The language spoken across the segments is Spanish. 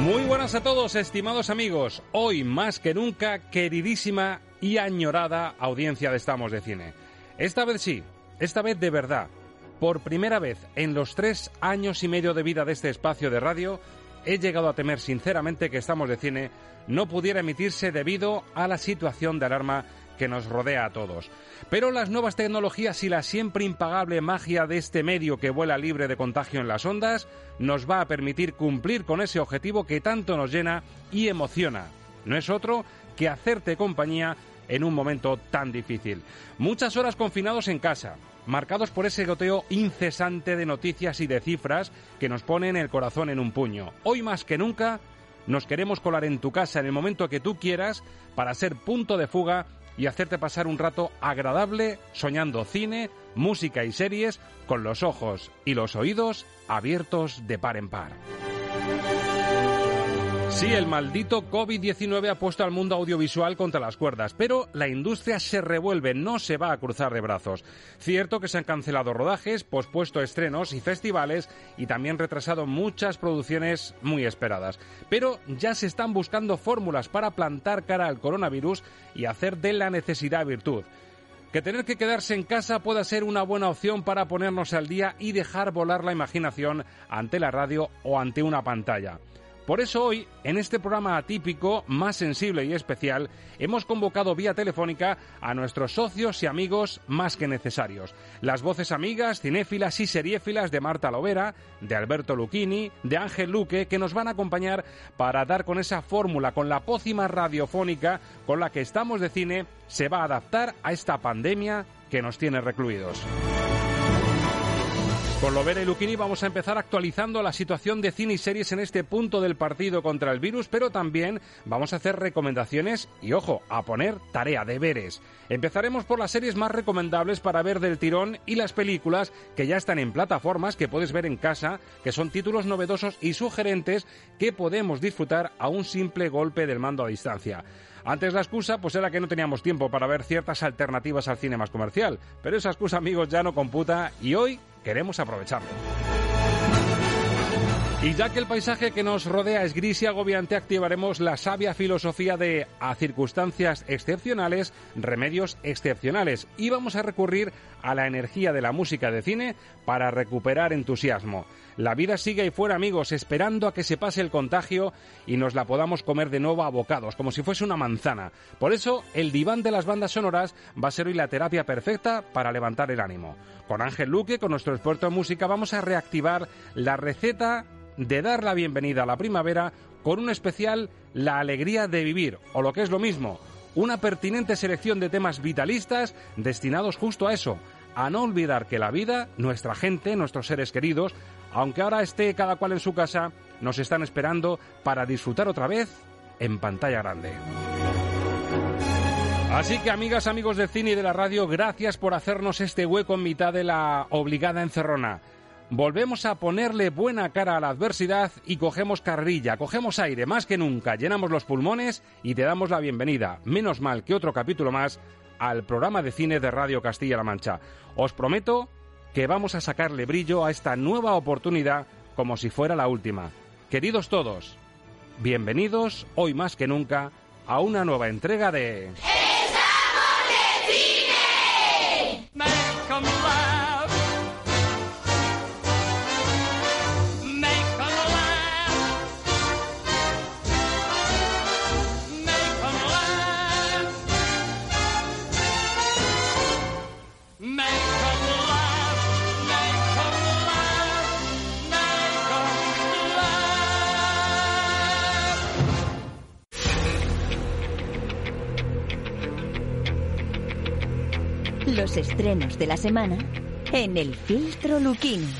Muy buenas a todos, estimados amigos. Hoy más que nunca, queridísima y añorada audiencia de Estamos de Cine. Esta vez sí, esta vez de verdad. Por primera vez en los tres años y medio de vida de este espacio de radio, he llegado a temer sinceramente que Estamos de Cine no pudiera emitirse debido a la situación de alarma que nos rodea a todos. Pero las nuevas tecnologías y la siempre impagable magia de este medio que vuela libre de contagio en las ondas nos va a permitir cumplir con ese objetivo que tanto nos llena y emociona. No es otro que hacerte compañía en un momento tan difícil. Muchas horas confinados en casa, marcados por ese goteo incesante de noticias y de cifras que nos ponen el corazón en un puño. Hoy más que nunca nos queremos colar en tu casa en el momento que tú quieras para ser punto de fuga y hacerte pasar un rato agradable soñando cine, música y series con los ojos y los oídos abiertos de par en par. Sí, el maldito COVID-19 ha puesto al mundo audiovisual contra las cuerdas, pero la industria se revuelve, no se va a cruzar de brazos. Cierto que se han cancelado rodajes, pospuesto estrenos y festivales y también retrasado muchas producciones muy esperadas. Pero ya se están buscando fórmulas para plantar cara al coronavirus y hacer de la necesidad virtud. Que tener que quedarse en casa pueda ser una buena opción para ponernos al día y dejar volar la imaginación ante la radio o ante una pantalla. Por eso hoy, en este programa atípico, más sensible y especial, hemos convocado vía telefónica a nuestros socios y amigos más que necesarios. Las voces amigas, cinéfilas y seriéfilas de Marta Lovera, de Alberto Lucchini, de Ángel Luque, que nos van a acompañar para dar con esa fórmula, con la pócima radiofónica con la que estamos de cine, se va a adaptar a esta pandemia que nos tiene recluidos. Con Lovera y Luquini vamos a empezar actualizando la situación de cine y series en este punto del partido contra el virus, pero también vamos a hacer recomendaciones y, ojo, a poner tarea, deberes. Empezaremos por las series más recomendables para ver del tirón y las películas que ya están en plataformas que puedes ver en casa, que son títulos novedosos y sugerentes que podemos disfrutar a un simple golpe del mando a distancia. Antes la excusa pues era que no teníamos tiempo para ver ciertas alternativas al cine más comercial, pero esa excusa amigos ya no computa y hoy queremos aprovecharlo. Y ya que el paisaje que nos rodea es gris y agobiante, activaremos la sabia filosofía de a circunstancias excepcionales, remedios excepcionales. Y vamos a recurrir a la energía de la música de cine para recuperar entusiasmo. La vida sigue ahí fuera, amigos, esperando a que se pase el contagio y nos la podamos comer de nuevo a bocados, como si fuese una manzana. Por eso, el diván de las bandas sonoras va a ser hoy la terapia perfecta para levantar el ánimo. Con Ángel Luque, con nuestro experto en música, vamos a reactivar la receta de dar la bienvenida a la primavera con un especial La alegría de vivir, o lo que es lo mismo, una pertinente selección de temas vitalistas destinados justo a eso, a no olvidar que la vida, nuestra gente, nuestros seres queridos, aunque ahora esté cada cual en su casa, nos están esperando para disfrutar otra vez en pantalla grande. Así que amigas, amigos del cine y de la radio, gracias por hacernos este hueco en mitad de la obligada encerrona. Volvemos a ponerle buena cara a la adversidad y cogemos carrilla, cogemos aire más que nunca, llenamos los pulmones y te damos la bienvenida, menos mal que otro capítulo más, al programa de cine de Radio Castilla-La Mancha. Os prometo que vamos a sacarle brillo a esta nueva oportunidad como si fuera la última. Queridos todos, bienvenidos hoy más que nunca a una nueva entrega de... Los estrenos de la semana en el filtro Luquini.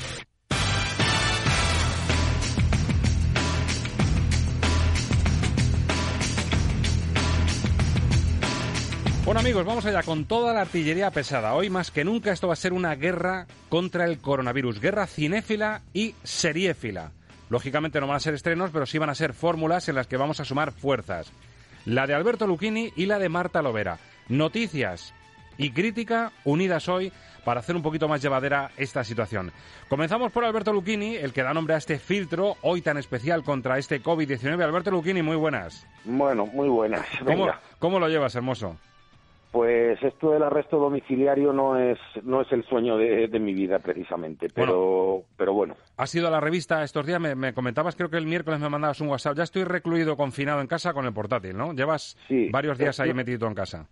Bueno amigos, vamos allá con toda la artillería pesada. Hoy más que nunca esto va a ser una guerra contra el coronavirus, guerra cinéfila y seriéfila. Lógicamente no van a ser estrenos, pero sí van a ser fórmulas en las que vamos a sumar fuerzas. La de Alberto Lucchini y la de Marta Lovera. Noticias y crítica unidas hoy para hacer un poquito más llevadera esta situación. Comenzamos por Alberto Lucchini, el que da nombre a este filtro hoy tan especial contra este COVID-19. Alberto Lucchini, muy buenas. Bueno, muy buenas. ¿Cómo, ¿Cómo, lo llevas, hermoso? Pues esto del arresto domiciliario no es no es el sueño de, mi vida precisamente, pero bueno, pero bueno. ¿Has ido a la revista estos días? Me, comentabas, creo que el miércoles me mandabas un WhatsApp. Ya estoy recluido, confinado en casa con el portátil, ¿no? Llevas varios días ahí metido en casa.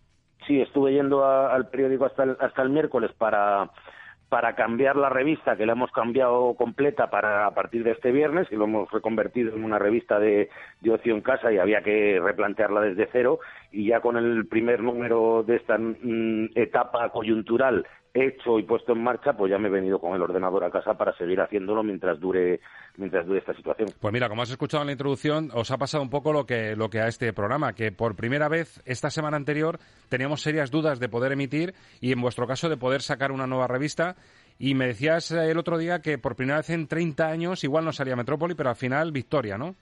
Sí, estuve yendo al periódico hasta hasta el miércoles para para cambiar la revista, que la hemos cambiado completa para a partir de este viernes, y lo hemos reconvertido en una revista de, de ocio en casa y había que replantearla desde cero, y ya con el primer número de esta mm, etapa coyuntural hecho y puesto en marcha, pues ya me he venido con el ordenador a casa para seguir haciéndolo mientras dure mientras dure esta situación. Pues mira, como has escuchado en la introducción, os ha pasado un poco lo que lo que a este programa, que por primera vez esta semana anterior teníamos serias dudas de poder emitir y en vuestro caso de poder sacar una nueva revista y me decías eh, el otro día que por primera vez en 30 años igual no salía Metrópoli, pero al final victoria, ¿no?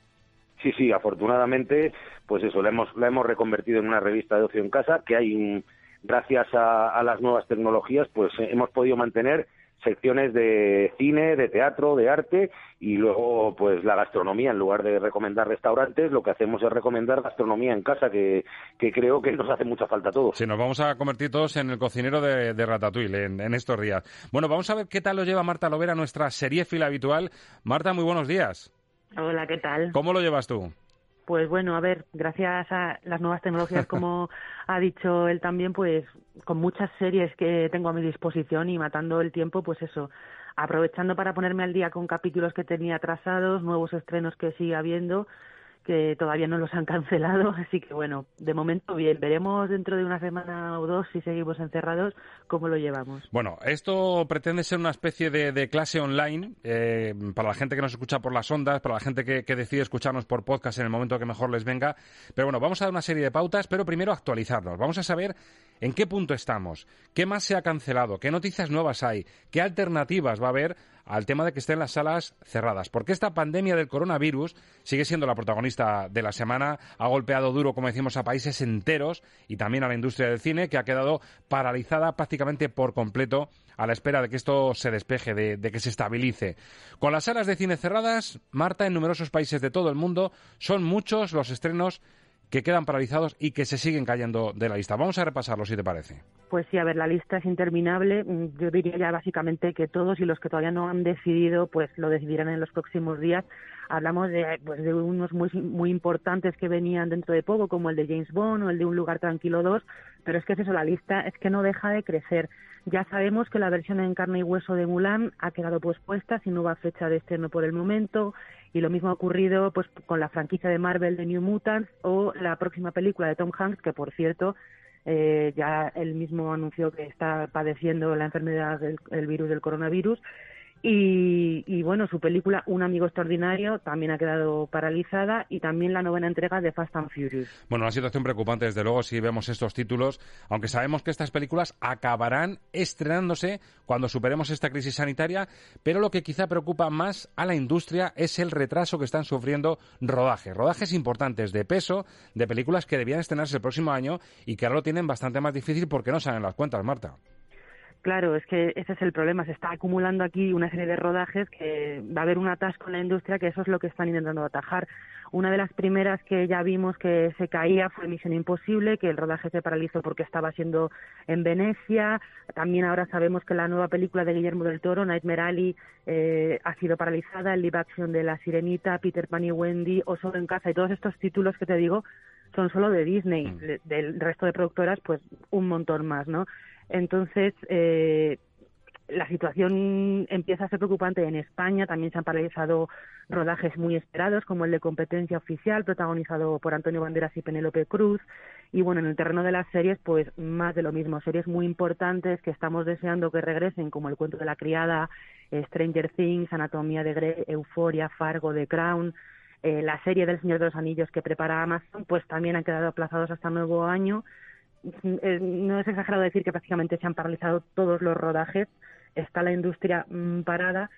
Sí, sí, afortunadamente, pues eso, la hemos, la hemos reconvertido en una revista de ocio en casa, que hay un gracias a, las nuevas tecnologías, pues eh, hemos podido mantener secciones de cine, de teatro, de arte y luego pues la gastronomía. En lugar de recomendar restaurantes, lo que hacemos es recomendar gastronomía en casa, que, creo que nos hace mucha falta a todos. Sí, nos vamos a convertir todos en el cocinero de, Ratatouille en, estos días. Bueno, vamos a ver qué tal lo lleva Marta Lovera, nuestra fila habitual. Marta, muy buenos días. Hola, ¿qué tal? ¿Cómo lo llevas tú? Pues bueno, a ver, gracias a las nuevas tecnologías, como ha dicho él también, pues con muchas series que tengo a mi disposición y matando el tiempo, pues eso, aprovechando para ponerme al día con capítulos que tenía atrasados, nuevos estrenos que sigue habiendo que todavía no los han cancelado, así que bueno, de momento bien, veremos dentro de una semana o dos si seguimos encerrados cómo lo llevamos. Bueno, esto pretende ser una especie de, clase online eh, para la gente que nos escucha por las ondas, para la gente que, que, decide escucharnos por podcast en el momento que mejor les venga, pero bueno, vamos a dar una serie de pautas, pero primero actualizarnos, vamos a saber en qué punto estamos, qué más se ha cancelado, qué noticias nuevas hay, qué alternativas va a haber al tema de que estén las salas cerradas. Porque esta pandemia del coronavirus sigue siendo la protagonista de la semana, ha golpeado duro, como decimos, a países enteros y también a la industria del cine, que ha quedado paralizada prácticamente por completo a la espera de que esto se despeje, de, que se estabilice. Con las salas de cine cerradas, Marta, en numerosos países de todo el mundo, son muchos los estrenos que quedan paralizados y que se siguen cayendo de la lista. Vamos a repasarlo, si te parece. Pues sí, a ver, la lista es interminable. Mm, yo diría ya básicamente que todos y los que todavía no han decidido, pues lo decidirán en los próximos días. Hablamos de, pues, de unos muy, muy importantes que venían dentro de poco, como el de James Bond o el de Un lugar tranquilo 2, pero es que es eso, la lista es que no deja de crecer. Ya sabemos que la versión en carne y hueso de Mulan ha quedado pospuesta, sin nueva fecha de estreno por el momento. Y lo mismo ha ocurrido pues con la franquicia de Marvel de New Mutants o la próxima película de Tom Hanks, que por cierto eh, ya él mismo anunció que está padeciendo la enfermedad del virus del coronavirus. Y, bueno, su película Un amigo extraordinario también ha quedado paralizada y también la novena entrega de Fast and Furious. Bueno, una situación preocupante desde luego si vemos estos títulos, aunque sabemos que estas películas acabarán estrenándose cuando superemos esta crisis sanitaria, pero lo que quizá preocupa más a la industria es el retraso que están sufriendo rodajes, rodajes importantes de peso de películas que debían estrenarse el próximo año y que ahora lo tienen bastante más difícil porque no salen las cuentas, Marta. Claro, es que ese es el problema. Se está acumulando aquí una serie de rodajes que va a haber un atasco en la industria que eso es lo que están intentando atajar. Una de las primeras que ya vimos que se caía fue Misión Imposible, que el rodaje se paralizó porque estaba siendo en Venecia. También ahora sabemos que la nueva película de Guillermo del Toro, Nightmare Alley, eh, ha sido paralizada. El live action de La Sirenita, Peter Pan y Wendy, O Solo en Casa y todos estos títulos que te digo son solo de Disney. Mm. Del resto de productoras, pues un montón más, ¿no? Entonces, eh, la situación empieza a ser preocupante en España. También se han paralizado rodajes muy esperados, como el de Competencia Oficial, protagonizado por Antonio Banderas y Penélope Cruz. Y bueno, en el terreno de las series, pues más de lo mismo. Series muy importantes que estamos deseando que regresen, como El cuento de la criada, Stranger Things, Anatomía de Grey, Euforia, Fargo, The Crown. Eh, la serie del Señor de los Anillos que prepara Amazon, pues también han quedado aplazados hasta nuevo año. Eh, no es exagerado decir que prácticamente se han paralizado todos los rodajes, está la industria mm, parada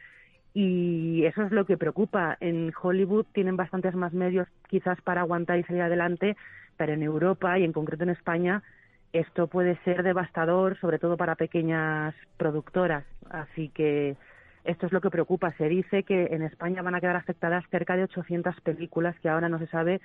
y eso es lo que preocupa. En Hollywood tienen bastantes más medios quizás para aguantar y salir adelante, pero en Europa y en concreto en España esto puede ser devastador, sobre todo para pequeñas productoras. Así que esto es lo que preocupa. Se dice que en España van a quedar afectadas cerca de 800 películas que ahora no se sabe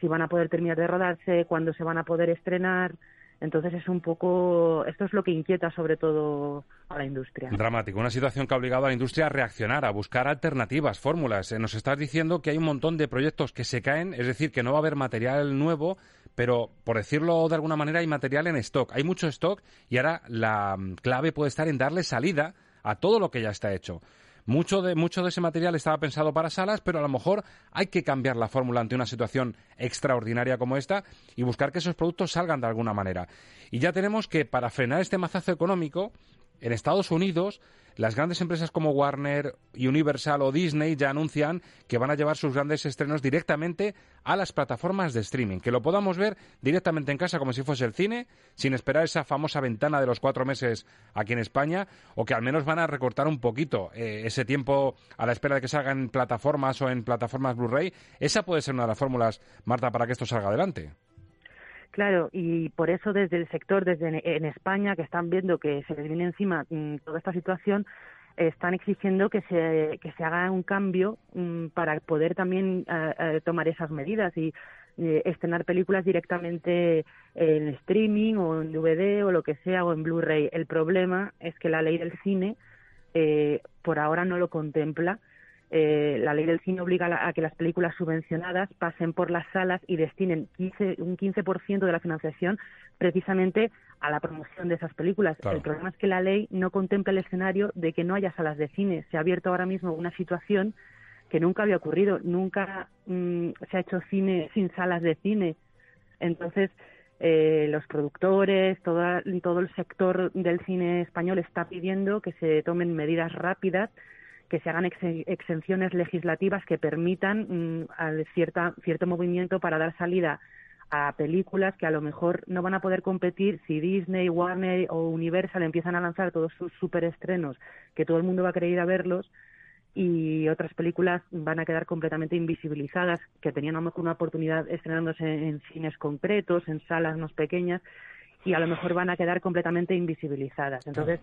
si van a poder terminar de rodarse, cuándo se van a poder estrenar. Entonces es un poco, esto es lo que inquieta sobre todo a la industria. Dramático, una situación que ha obligado a la industria a reaccionar, a buscar alternativas, fórmulas. Eh, nos estás diciendo que hay un montón de proyectos que se caen, es decir, que no va a haber material nuevo, pero por decirlo de alguna manera hay material en stock. Hay mucho stock y ahora la mm, clave puede estar en darle salida a todo lo que ya está hecho. Mucho de, mucho de ese material estaba pensado para salas, pero a lo mejor hay que cambiar la fórmula ante una situación extraordinaria como esta y buscar que esos productos salgan de alguna manera. Y ya tenemos que para frenar este mazazo económico, en Estados Unidos las grandes empresas como Warner, Universal o Disney ya anuncian que van a llevar sus grandes estrenos directamente a las plataformas de streaming, que lo podamos ver directamente en casa como si fuese el cine, sin esperar esa famosa ventana de los cuatro meses aquí en España, o que al menos van a recortar un poquito eh, ese tiempo a la espera de que salgan en plataformas o en plataformas Blu-ray. Esa puede ser una de las fórmulas, Marta, para que esto salga adelante. Claro, y por eso desde el sector, desde en España, que están viendo que se les viene encima mm, toda esta situación, están exigiendo que se, que se haga un cambio mm, para poder también eh, eh, tomar esas medidas y eh, estrenar películas directamente en streaming o en DVD o lo que sea o en Blu-ray. El problema es que la ley del cine por ahora no lo contempla eh, la ley del cine obliga a, que las películas subvencionadas pasen por las salas y destinen un 15% de la financiación precisamente a la promoción de esas películas. El problema es que la ley no contempla el escenario de que no haya salas de cine. Se ha abierto ahora mismo una situación que nunca había ocurrido. Nunca mm, se ha hecho cine sin salas de cine. Entonces, eh, los productores, todo, todo el sector del cine español está pidiendo que se tomen medidas rápidas que se hagan exenciones legislativas que permitan mm, cierta, cierto movimiento para dar salida a películas que a lo mejor no van a poder competir si Disney, Warner o Universal empiezan a lanzar todos sus superestrenos que todo el mundo va a querer ir a verlos y otras películas van a quedar completamente invisibilizadas que tenían a lo mejor una oportunidad estrenándose en cines concretos, en salas más pequeñas y a lo mejor van a quedar completamente invisibilizadas. Entonces,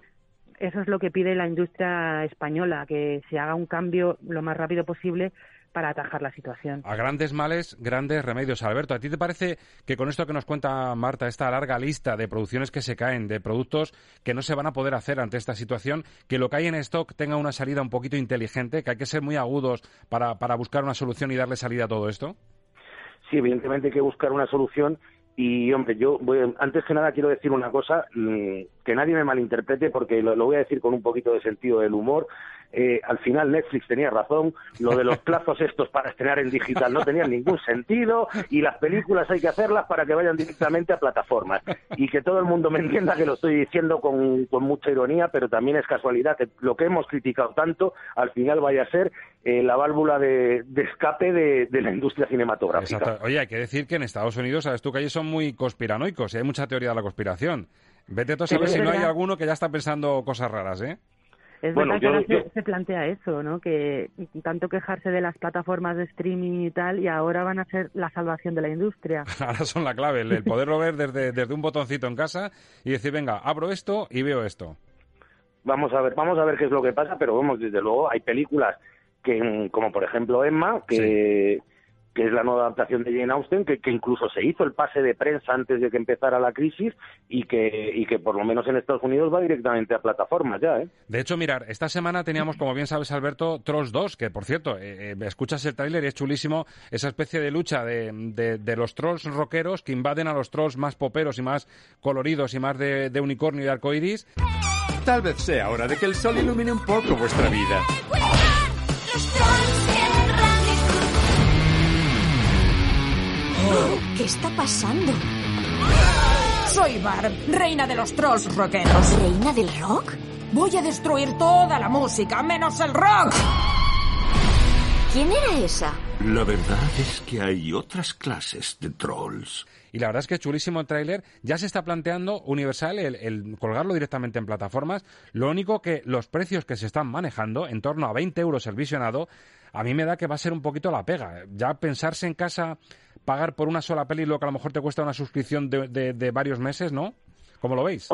eso es lo que pide la industria española, que se haga un cambio lo más rápido posible para atajar la situación. A grandes males, grandes remedios. Alberto, ¿a ti te parece que con esto que nos cuenta Marta, esta larga lista de producciones que se caen, de productos que no se van a poder hacer ante esta situación, que lo que hay en stock tenga una salida un poquito inteligente, que hay que ser muy agudos para, para buscar una solución y darle salida a todo esto? Sí, evidentemente hay que buscar una solución y hombre, yo voy, antes que nada quiero decir una cosa, mm, que nadie me malinterprete porque lo, voy a decir con un poquito de sentido del humor. Eh, al final Netflix tenía razón, lo de los plazos estos para estrenar en digital no tenía ningún sentido y las películas hay que hacerlas para que vayan directamente a plataformas. Y que todo el mundo me entienda que lo estoy diciendo con, mucha ironía, pero también es casualidad que lo que hemos criticado tanto al final vaya a ser eh, la válvula de, escape de, la industria cinematográfica. Oye, hay que decir que en Estados Unidos, sabes tú que ellos son muy conspiranoicos y hay mucha teoría de la conspiración. Vete tú a saber si no hay alguno que ya está pensando cosas raras, ¿eh? Es verdad que ahora se, plantea eso, ¿no? Que tanto quejarse de las plataformas de streaming y tal, y ahora van a ser la salvación de la industria. ahora son la clave, el, poderlo ver desde, desde un botoncito en casa y decir, venga, abro esto y veo esto. Vamos a ver, vamos a ver qué es lo que pasa, pero vamos, desde luego hay películas que, como por ejemplo Emma, que que es la nueva adaptación de Jane Austen, que, incluso se hizo el pase de prensa antes de que empezara la crisis y que, y que por lo menos en Estados Unidos va directamente a plataformas ya. ¿eh? De hecho, mirar, esta semana teníamos, como bien sabes, Alberto, Trolls 2, que por cierto, eh, eh, escuchas el tráiler y es chulísimo esa especie de lucha de, de, los trolls rockeros que invaden a los trolls más poperos y más coloridos y más de, de unicornio y de arcoiris. Tal vez sea hora de que el sol ilumine un poco vuestra vida. ¿Qué está pasando? Soy Barb, reina de los trolls rockeros. ¿Reina del rock? Voy a destruir toda la música, menos el rock. ¿Quién era esa? La verdad es que hay otras clases de trolls. Y la verdad es que es chulísimo el tráiler. Ya se está planteando Universal el, el, colgarlo directamente en plataformas. Lo único que los precios que se están manejando, en torno a 20 euros el visionado, a mí me da que va a ser un poquito la pega. Ya pensarse en casa, pagar por una sola peli lo que a lo mejor te cuesta una suscripción de, de, de varios meses, ¿no? ¿Cómo lo veis?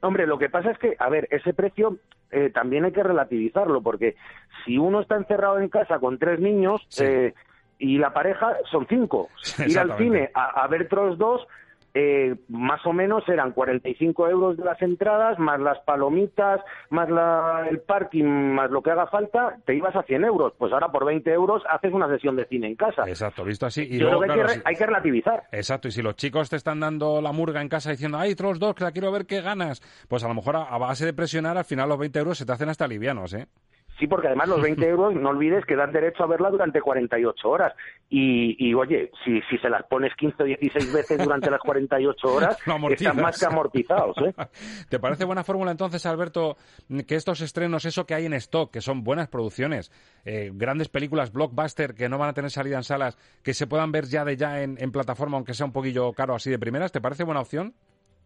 Hombre, lo que pasa es que, a ver, ese precio eh, también hay que relativizarlo, porque si uno está encerrado en casa con tres niños sí. eh, y la pareja son cinco, ir al cine a, a ver Trolls 2 eh, más o menos eran 45 euros de las entradas, más las palomitas, más la, el parking, más lo que haga falta, te ibas a 100 euros. Pues ahora por 20 euros haces una sesión de cine en casa. Exacto, visto así. Y Yo luego, creo que, claro, hay, que hay, que relativizar. Exacto, y si los chicos te están dando la murga en casa diciendo, ay, Trolls 2, que la quiero ver, qué ganas, pues a lo mejor a, a base de presionar, al final los 20 euros se te hacen hasta livianos, ¿eh? Sí, porque además los 20 euros, no olvides que dan derecho a verla durante 48 horas. Y, y oye, si, si se las pones 15 o 16 veces durante las 48 horas, están más que amortizados. ¿eh? ¿Te parece buena fórmula entonces, Alberto, que estos estrenos, eso que hay en stock, que son buenas producciones, eh, grandes películas blockbuster que no van a tener salida en salas, que se puedan ver ya de ya en, en plataforma, aunque sea un poquillo caro así de primeras, ¿te parece buena opción?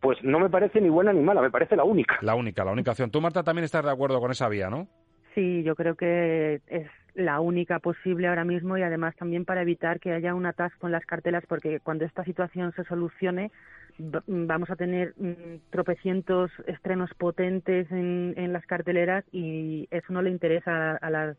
Pues no me parece ni buena ni mala, me parece la única. La única, la única opción. Tú, Marta, también estás de acuerdo con esa vía, ¿no? Sí, yo creo que es la única posible ahora mismo y además también para evitar que haya un atasco en las cartelas porque cuando esta situación se solucione vamos a tener tropecientos estrenos potentes en, en las carteleras y eso no le interesa a las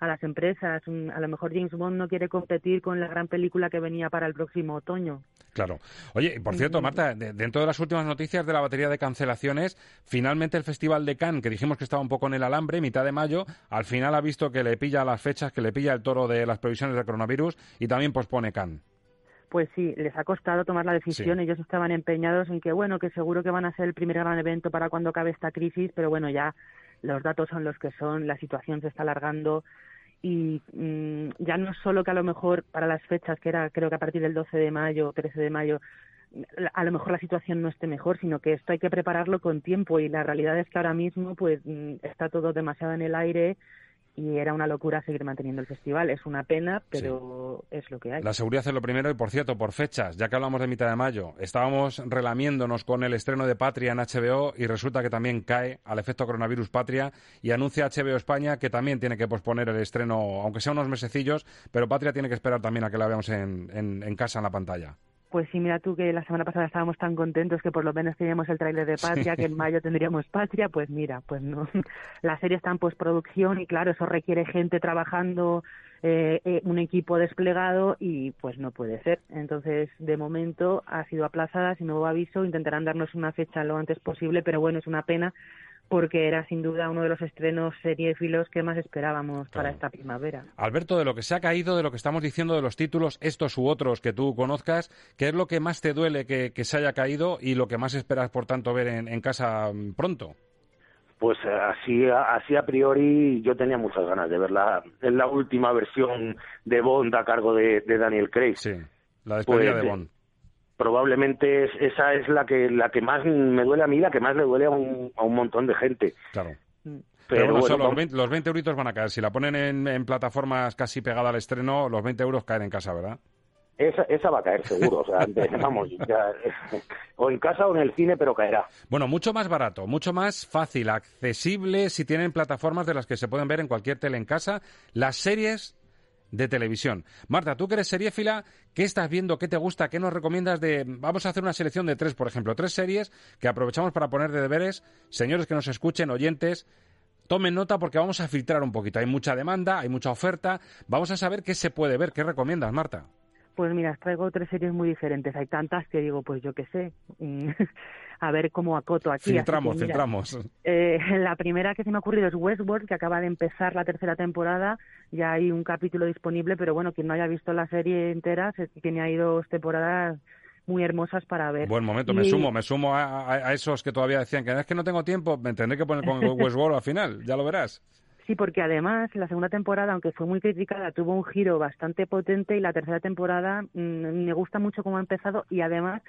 a las empresas. A lo mejor James Bond no quiere competir con la gran película que venía para el próximo otoño. Claro. Oye, por cierto, Marta, de, dentro de las últimas noticias de la batería de cancelaciones, finalmente el Festival de Cannes, que dijimos que estaba un poco en el alambre, mitad de mayo, al final ha visto que le pilla las fechas, que le pilla el toro de las previsiones del coronavirus y también pospone Cannes. Pues sí, les ha costado tomar la decisión. Sí. Ellos estaban empeñados en que, bueno, que seguro que van a ser el primer gran evento para cuando acabe esta crisis, pero bueno, ya los datos son los que son, la situación se está alargando y mmm, ya no solo que a lo mejor para las fechas, que era creo que a partir del 12 de mayo, 13 de mayo, a lo mejor la situación no esté mejor, sino que esto hay que prepararlo con tiempo y la realidad es que ahora mismo pues está todo demasiado en el aire y era una locura seguir manteniendo el festival. Es una pena, pero sí. es lo que hay. La seguridad es lo primero y, por cierto, por fechas, ya que hablamos de mitad de mayo, estábamos relamiéndonos con el estreno de Patria en HBO y resulta que también cae al efecto coronavirus Patria y anuncia HBO España que también tiene que posponer el estreno, aunque sea unos mesecillos, pero Patria tiene que esperar también a que la veamos en, en, en casa en la pantalla. Pues sí, mira tú que la semana pasada estábamos tan contentos que por lo menos teníamos el tráiler de Patria, sí. que en mayo tendríamos Patria, pues mira, pues no. La serie está en postproducción y claro, eso requiere gente trabajando, eh, eh, un equipo desplegado y pues no puede ser. Entonces, de momento ha sido aplazada, sin nuevo aviso, intentarán darnos una fecha lo antes posible, pero bueno, es una pena porque era sin duda uno de los estrenos seriefilos que más esperábamos para esta primavera. Alberto, de lo que se ha caído, de lo que estamos diciendo de los títulos, estos u otros que tú conozcas, ¿qué es lo que más te duele que, que se haya caído y lo que más esperas, por tanto, ver en, en casa pronto? Pues así, así a priori yo tenía muchas ganas de verla. Es la última versión de Bond a cargo de, de Daniel Craig. Sí, la despedida pues, de Bond probablemente es, esa es la que la que más me duele a mí, la que más le duele a un, a un montón de gente. Claro. Pero, Pero bueno, bueno los, 20, los 20 euritos van a caer. Si la ponen en, en, plataformas casi pegada al estreno, los 20 euros caen en casa, ¿verdad? Esa, esa va a caer seguro, o sea, vamos, ya, o en casa o en el cine, pero caerá. Bueno, mucho más barato, mucho más fácil, accesible si tienen plataformas de las que se pueden ver en cualquier tele en casa. Las series de televisión. Marta, tú que eres seriéfila, ¿qué estás viendo? ¿Qué te gusta? ¿Qué nos recomiendas de...? Vamos a hacer una selección de tres, por ejemplo, tres series que aprovechamos para poner de deberes. Señores que nos escuchen, oyentes, tomen nota porque vamos a filtrar un poquito. Hay mucha demanda, hay mucha oferta. Vamos a saber qué se puede ver. ¿Qué recomiendas, Marta? Pues mira, traigo tres series muy diferentes. Hay tantas que digo, pues yo qué sé, a ver cómo acoto aquí. Filtramos, que, mira, filtramos. Eh, la primera que se me ha ocurrido es Westworld, que acaba de empezar la tercera temporada. Ya hay un capítulo disponible, pero bueno, quien no haya visto la serie entera, se, tiene ahí dos temporadas muy hermosas para ver. Buen momento, me sumo, me sumo a, esos que todavía decían que es que no tengo tiempo, me tendré que poner con Westworld al final, ya lo verás. Sí, porque además la segunda temporada, aunque fue muy criticada, tuvo un giro bastante potente y la tercera temporada mm, me gusta mucho cómo ha empezado y además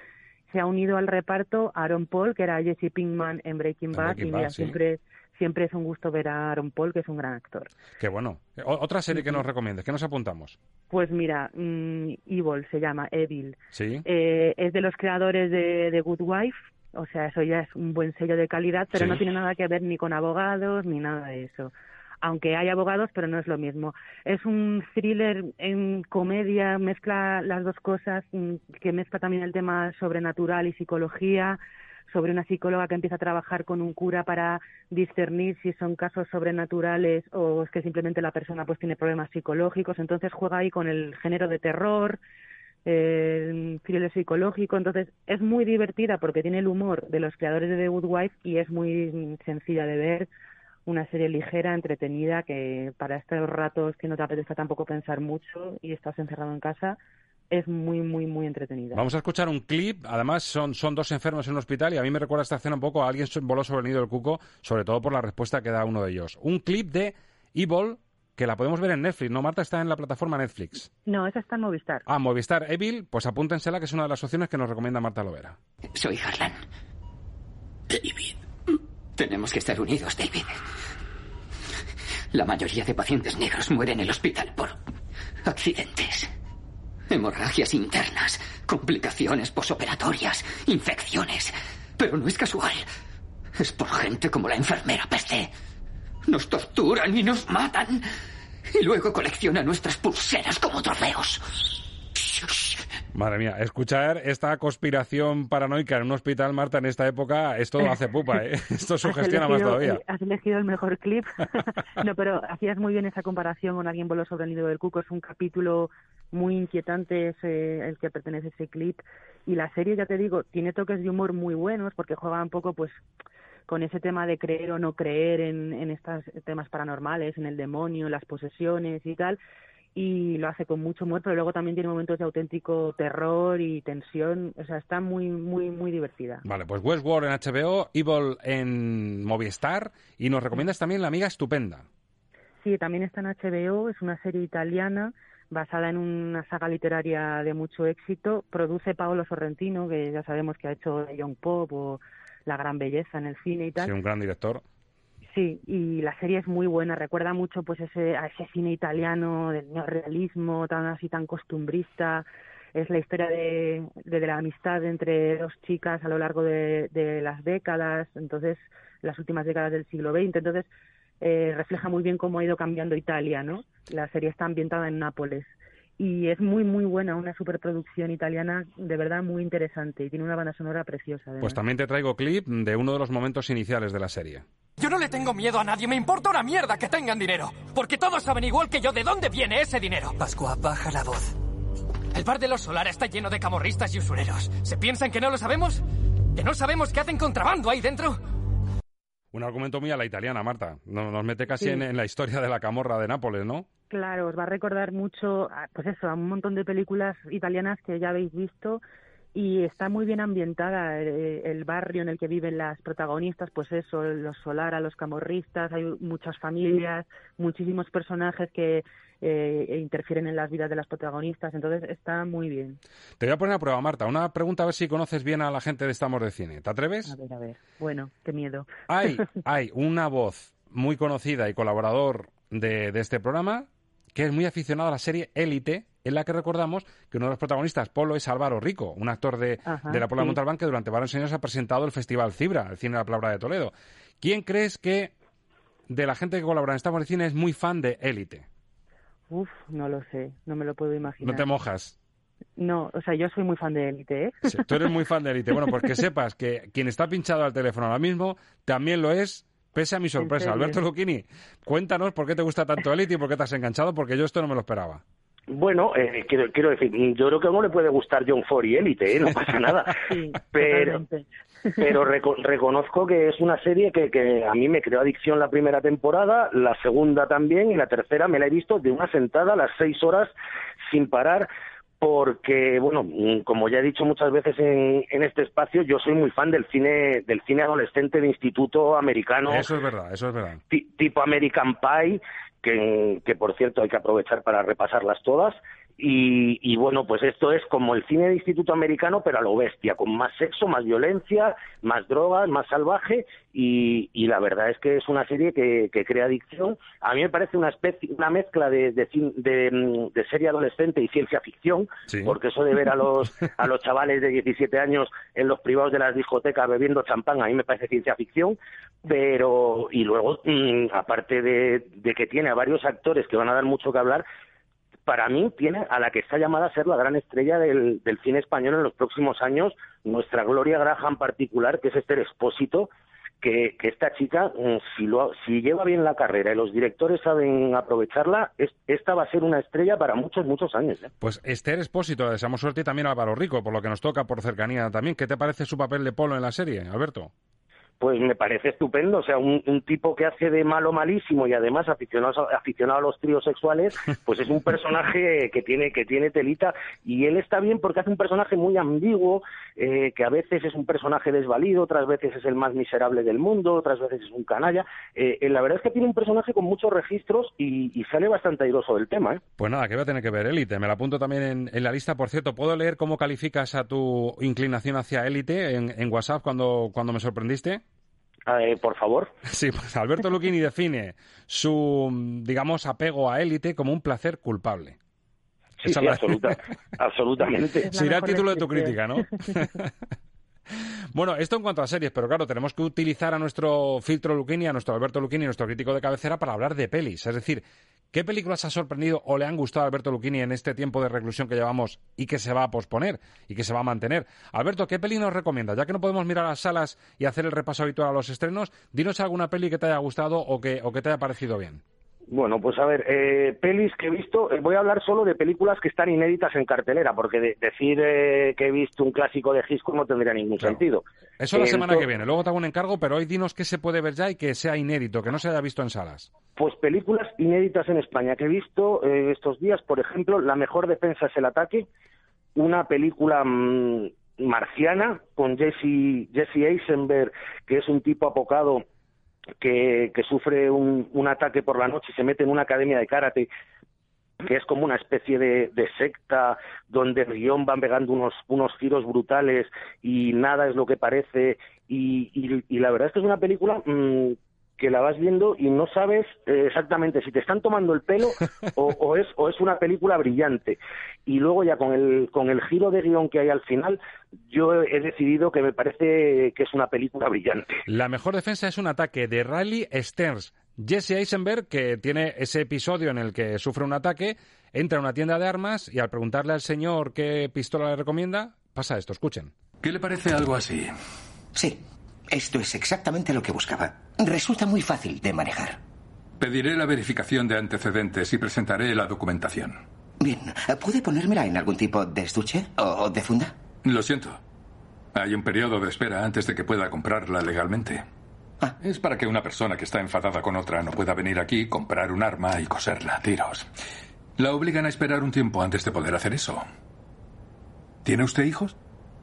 se ha unido al reparto Aaron Paul, que era Jesse Pinkman en Breaking Bad, y siempre siempre es un gusto ver a Aaron Paul, que es un gran actor. Qué bueno. otra serie que nos recomiendes, ¿qué nos apuntamos? Pues mira, mm, Evil se llama, Evil. Sí. Eh, es de los creadores de, de Good Wife, o sea, eso ya es un buen sello de calidad, pero no tiene nada que ver ni con abogados ni nada de eso aunque hay abogados, pero no es lo mismo. Es un thriller en comedia, mezcla las dos cosas, mm, que mezcla también el tema sobrenatural y psicología, sobre una psicóloga que empieza a trabajar con un cura para discernir si son casos sobrenaturales o es que simplemente la persona pues tiene problemas psicológicos. Entonces juega ahí con el género de terror, eh, thriller psicológico. Entonces es muy divertida porque tiene el humor de los creadores de The Good Wife y es muy sencilla de ver una serie ligera, entretenida, que para estos ratos que no te apetece tampoco pensar mucho y estás encerrado en casa, es muy, muy, muy entretenida. Vamos a escuchar un clip. Además, son, son dos enfermos en un hospital y a mí me recuerda esta escena un poco a alguien voló sobre el nido del cuco, sobre todo por la respuesta que da uno de ellos. Un clip de Evil que la podemos ver en Netflix, ¿no, Marta? Está en la plataforma Netflix. No, esa está en Movistar. Ah, Movistar. Evil, pues apúntensela, que es una de las opciones que nos recomienda Marta Lovera. Soy Harlan. David. Tenemos que estar unidos, David. La mayoría de pacientes negros mueren en el hospital por accidentes. Hemorragias internas, complicaciones posoperatorias, infecciones. Pero no es casual. Es por gente como la enfermera PC. Nos torturan y nos matan. Y luego coleccionan nuestras pulseras como trofeos. Madre mía, escuchar esta conspiración paranoica en un hospital, Marta, en esta época, esto hace pupa, ¿eh? Esto sugestiona más todavía. Has elegido el mejor clip. no, pero hacías muy bien esa comparación con Alguien voló sobre el nido del cuco. Es un capítulo muy inquietante ese, el que pertenece a ese clip. Y la serie, ya te digo, tiene toques de humor muy buenos porque juega un poco, pues, con ese tema de creer o no creer en, en estos temas paranormales, en el demonio, las posesiones y tal y lo hace con mucho humor, pero luego también tiene momentos de auténtico terror y tensión, o sea, está muy, muy, muy divertida. Vale, pues Westworld en HBO, Evil en Movistar, y nos recomiendas también La Amiga Estupenda. Sí, también está en HBO, es una serie italiana basada en una saga literaria de mucho éxito, produce Paolo Sorrentino, que ya sabemos que ha hecho Young Pop o La Gran Belleza en el cine y tal. Sí, un gran director. Sí, y la serie es muy buena, recuerda mucho pues ese, a ese cine italiano del neorrealismo, tan así tan costumbrista. Es la historia de, de, la amistad entre dos chicas a lo largo de, de, las décadas, entonces las últimas décadas del siglo XX. Entonces eh, refleja muy bien cómo ha ido cambiando Italia, ¿no? La serie está ambientada en Nápoles y es muy muy buena, una superproducción italiana de verdad muy interesante y tiene una banda sonora preciosa. Pues también te traigo clip de uno de los momentos iniciales de la serie. Yo no le tengo miedo a nadie, me importa una mierda que tengan dinero. Porque todos saben igual que yo de dónde viene ese dinero. Pascua, baja la voz. El bar de los Solar está lleno de camorristas y usureros. ¿Se piensan que no lo sabemos? ¿Que no sabemos que hacen contrabando ahí dentro? Un argumento muy a la italiana, Marta. Nos mete casi en, la historia de la camorra de Nápoles, ¿no? Claro, os va a recordar mucho, pues eso, a un montón de películas italianas que ya habéis visto y está muy bien ambientada eh, el, barrio en el que viven las protagonistas, pues eso, los Solara, los camorristas, hay muchas familias, muchísimos personajes que eh, interfieren en las vidas de las protagonistas, entonces está muy bien. Te voy a poner a prueba, Marta, una pregunta a ver si conoces bien a la gente de Estamos de Cine. ¿Te atreves? A ver, a ver. Bueno, qué miedo. Hay, hay una voz muy conocida y colaborador de, de este programa que es muy aficionado a la serie Élite, en la que recordamos que uno de los protagonistas, Polo, es Álvaro Rico, un actor de, la Puebla de Montalbán que durante varios años ha presentado el Festival Cibra, el cine de la palabra de Toledo. ¿Quién crees que de la gente que colabora en Estamos de Cine es muy fan de Élite? Uf, no lo sé, no me lo puedo imaginar. No te mojas. No, o sea, yo soy muy fan de Élite, ¿eh? tú eres muy fan de Élite. Bueno, pues que sepas que quien está pinchado al teléfono ahora mismo también lo es pese a mi sorpresa. Alberto Lucchini, cuéntanos por qué te gusta tanto Elite y por qué te has enganchado, porque yo esto no me lo esperaba. Bueno, eh, quiero, quiero, decir, yo creo que a uno le puede gustar John Ford y Elite, ¿eh? no pasa nada. pero pero reconozco que es una serie que, que a mí me creó adicción la primera temporada, la segunda también y la tercera me la he visto de una sentada a las seis horas sin parar porque, bueno, mm, como ya he dicho muchas veces en, en, este espacio, yo soy muy fan del cine, del cine adolescente de instituto americano. Eso es verdad, eso es verdad. Tipo American Pie, que, por cierto hay que aprovechar para repasarlas todas. Y, y, bueno, pues esto es como el cine de instituto americano, pero a lo bestia, con más sexo, más violencia, más drogas, más salvaje, y, y la verdad es que es una serie que, que, crea adicción. A mí me parece una especie, una mezcla de, de, de, de serie adolescente y ciencia ficción, sí. porque eso de ver a los, a los chavales de 17 años en los privados de las discotecas bebiendo champán, a mí me parece ciencia ficción, pero, y luego, mmm, aparte de, de que tiene a varios actores que van a dar mucho que hablar, para mí tiene a la que está llamada a ser la gran estrella del, cine español en los próximos años, nuestra Gloria Graham particular, que es Esther Expósito, que, que, esta chica, mm, si, lo, si lleva bien la carrera y los directores saben aprovecharla, es, esta va a ser una estrella para muchos, muchos años. ¿eh? Pues Esther Expósito, le deseamos suerte y también a Álvaro Rico, por lo que nos toca por cercanía también. ¿Qué te parece su papel de Polo en la serie, Alberto? Pues me parece estupendo. O sea, un, un, tipo que hace de malo malísimo y además aficionado, aficionado a los tríos sexuales, pues es un personaje que tiene, que tiene telita. Y él está bien porque hace un personaje muy ambiguo, eh, que a veces es un personaje desvalido, otras veces es el más miserable del mundo, otras veces es un canalla. Eh, eh, la verdad es que tiene un personaje con muchos registros y, y sale bastante airoso del tema. ¿eh? Pues nada, que voy a tener que ver Élite. Me la apunto también en, en, la lista. Por cierto, ¿puedo leer cómo calificas a tu inclinación hacia Élite en, en WhatsApp cuando, cuando me sorprendiste? Eh, por favor. Sí, pues Alberto Lucchini define su, digamos, apego a élite como un placer culpable. Sí, sí, la... absoluta, absolutamente. Será el título de tu crítica, ¿no? Bueno, esto en cuanto a series, pero claro, tenemos que utilizar a nuestro filtro Lucchini, a nuestro Alberto Lucchini, nuestro crítico de cabecera, para hablar de pelis. Es decir, ¿qué películas ha sorprendido o le han gustado a Alberto Lucchini en este tiempo de reclusión que llevamos y que se va a posponer y que se va a mantener? Alberto, ¿qué peli nos recomienda? Ya que no podemos mirar a las salas y hacer el repaso habitual a los estrenos, dinos alguna peli que te haya gustado o que te haya parecido bien. Bueno, pues a ver, eh, pelis que he visto, eh, voy a hablar solo de películas que están inéditas en cartelera, porque de, decir eh, que he visto un clásico de Hitchcock no tendría ningún claro. sentido. Eso la semana que viene, luego te hago un encargo, pero hoy dinos qué se puede ver ya y que sea inédito, que no se haya visto en salas. Pues películas inéditas en España que he visto eh, estos días, por ejemplo, La mejor defensa es el ataque, una película mmm, marciana con Jesse, Jesse Eisenberg, que es un tipo apocado que, que sufre un, un, ataque por la noche y se mete en una academia de karate que es como una especie de, secta donde el guion van pegando unos, unos giros brutales y nada es lo que parece y, y, y la verdad es que es una película mmm, que la vas viendo y no sabes eh, exactamente si te están tomando el pelo o, o, es, o es una película brillante. Y luego ya con el, con el giro de guion que hay al final, yo he decidido que me parece que es una película brillante. La mejor defensa es un ataque de Riley Stearns. Jesse Eisenberg, que tiene ese episodio en el que sufre un ataque, entra a una tienda de armas y al preguntarle al señor qué pistola le recomienda, pasa esto, escuchen. ¿Qué le parece algo así? Sí, esto es exactamente lo que buscaba. Resulta muy fácil de manejar. Pediré la verificación de antecedentes y presentaré la documentación. Bien, ¿puede ponérmela en algún tipo de estuche o de funda? Lo siento. Hay un periodo de espera antes de que pueda comprarla legalmente. Ah. Es para que una persona que está enfadada con otra no pueda venir aquí, comprar un arma y coserla a tiros. La obligan a esperar un tiempo antes de poder hacer eso. ¿Tiene usted hijos?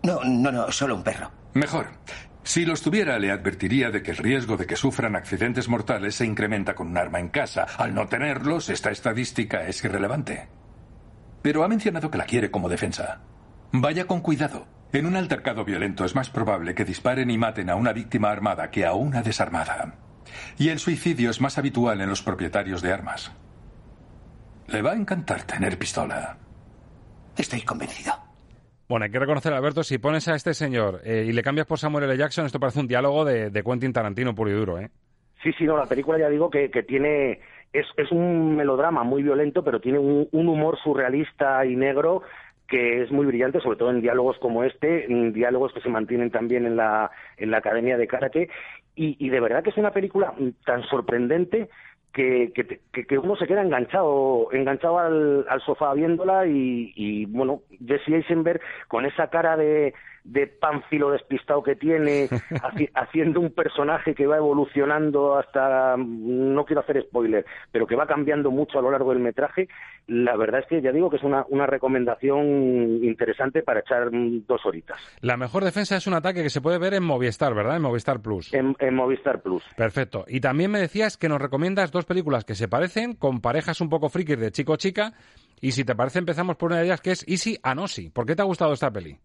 No, no, no, solo un perro. Mejor. Si los tuviera, le advertiría de que el riesgo de que sufran accidentes mortales se incrementa con un arma en casa. Al no tenerlos, esta estadística es irrelevante. Pero ha mencionado que la quiere como defensa. Vaya con cuidado. En un altercado violento es más probable que disparen y maten a una víctima armada que a una desarmada. Y el suicidio es más habitual en los propietarios de armas. Le va a encantar tener pistola. Estoy convencido. Bueno, hay que reconocer, Alberto, si pones a este señor eh, y le cambias por Samuel L. Jackson, esto parece un diálogo de, de Quentin Tarantino puro y duro, ¿eh? Sí, sí, no, la película ya digo que, que tiene... Es, es, un melodrama muy violento, pero tiene un, un humor surrealista y negro que es muy brillante, sobre todo en diálogos como este, diálogos que se mantienen también en la, en la Academia de Karate, y, y de verdad que es una película tan sorprendente que, que, que, uno se queda enganchado enganchado al, al sofá viéndola y, y, bueno Jesse Eisenberg con esa cara de, de pánfilo despistado que tiene, haciendo un personaje que va evolucionando hasta, no quiero hacer spoiler, pero que va cambiando mucho a lo largo del metraje, la verdad es que ya digo que es una, una recomendación interesante para echar dos horitas. La mejor defensa es un ataque que se puede ver en Movistar, ¿verdad? En Movistar Plus. En, en Movistar Plus. Perfecto. Y también me decías que nos recomiendas dos películas que se parecen, con parejas un poco frikis de chico-chica, y si te parece empezamos por una de ellas que es Easy Anosi. ¿Por qué te ha gustado esta peli?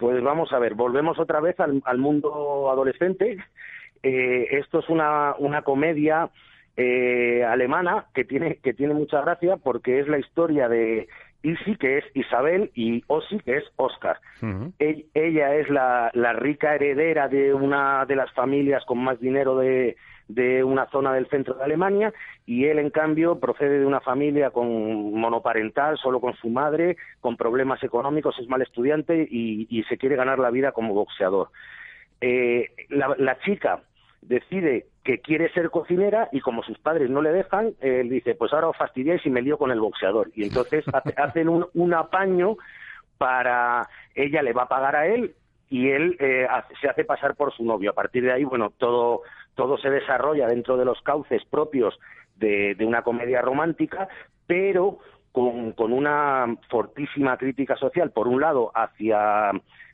Pues vamos a ver, volvemos otra vez al, mundo adolescente. Eh, esto es una, una comedia eh, alemana que tiene, que tiene mucha gracia porque es la historia de Isi, que es Isabel, y Osi, que es Oscar. ella es la, la, rica heredera de una de las familias con más dinero de, de una zona del centro de Alemania y él, en cambio, procede de una familia con monoparental, solo con su madre, con problemas económicos, es mal estudiante y, se quiere ganar la vida como boxeador. Eh, la, chica decide que quiere ser cocinera y como sus padres no le dejan, él dice, pues ahora os fastidiáis y me lío con el boxeador. Y entonces hacen un, apaño para, ella le va a pagar a él y él eh, se hace pasar por su novio. A partir de ahí, bueno, todo todo se desarrolla dentro de los cauces propios de, una comedia romántica, pero con, una fortísima crítica social, por un lado, hacia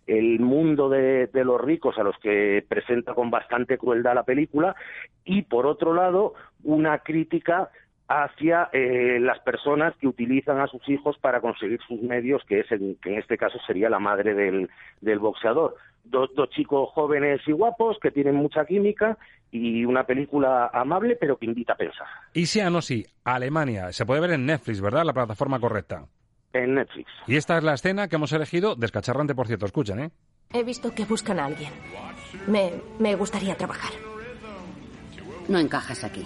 el mundo de, los ricos a los que presenta con bastante crueldad la película y por otro lado una crítica hacia eh, las personas que utilizan a sus hijos para conseguir sus medios, que, es en, que en este caso sería la madre del, del boxeador. Dos, dos, chicos jóvenes y guapos que tienen mucha química y una película amable pero que invita a pensar. Y si no, sí, Alemania. Se puede ver en Netflix, ¿verdad? La plataforma correcta. En Netflix. Y esta es la escena que hemos elegido, descacharrante por cierto, escuchen, ¿eh? He visto que buscan a alguien. Me, me gustaría trabajar. No encajas aquí.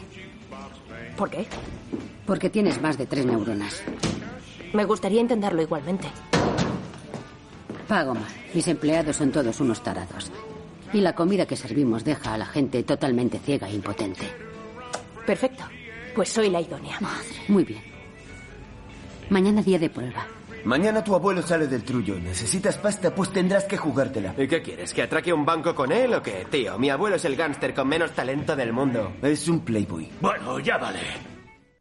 ¿Por qué? Porque tienes más de tres neuronas. Me gustaría intentarlo igualmente. Pago mal. Mis empleados son todos unos tarados. Y la comida que servimos deja a la gente totalmente ciega e impotente. Perfecto. Pues soy la idónea. Madre. Muy bien. Mañana día de prueba. Mañana tu abuelo sale del trullo. ¿Necesitas pasta? Pues tendrás que jugártela. ¿Y qué quieres? ¿Que atraque un banco con él o qué? Tío, mi abuelo es el gángster con menos talento del mundo. Es un playboy. Bueno, ya vale.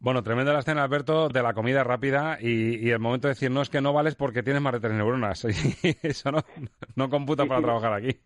Bueno, tremenda la escena, Alberto, de la comida rápida y, el momento de decir, no, es que no vales porque tienes más de tres neuronas. eso no, no computa para trabajar aquí.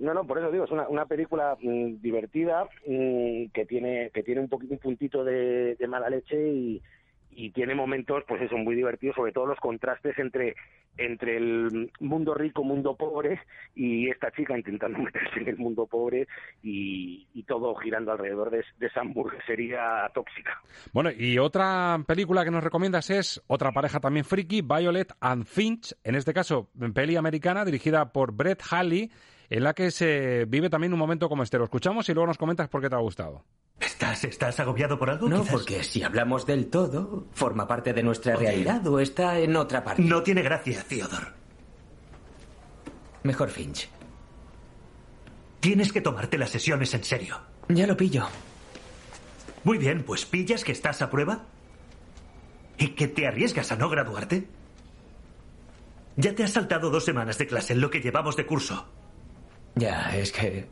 No, no, por eso digo, es una, una película mm, divertida mm, que tiene que tiene un poquito un puntito de, mala leche y, y tiene momentos, pues eso, muy divertidos, sobre todo los contrastes entre entre el mundo rico, mundo pobre y esta chica intentando meterse en el mundo pobre y, todo girando alrededor de, de, esa hamburguesería tóxica. Bueno, y otra película que nos recomiendas es otra pareja también friki, Violet and Finch, en este caso, peli americana dirigida por Brett Halley en la que se vive también un momento como este. Lo escuchamos y luego nos comentas por qué te ha gustado. ¿Estás, estás agobiado por algo? No, porque si hablamos del todo, ¿forma parte de nuestra realidad o está en otra parte? No tiene gracia, Theodore. Mejor Finch. Tienes que tomarte las sesiones en serio. Ya lo pillo. Muy bien, pues pillas que estás a prueba. ¿Y que te arriesgas a no graduarte? Ya te has saltado dos semanas de clase en lo que llevamos de curso. Ya, es que...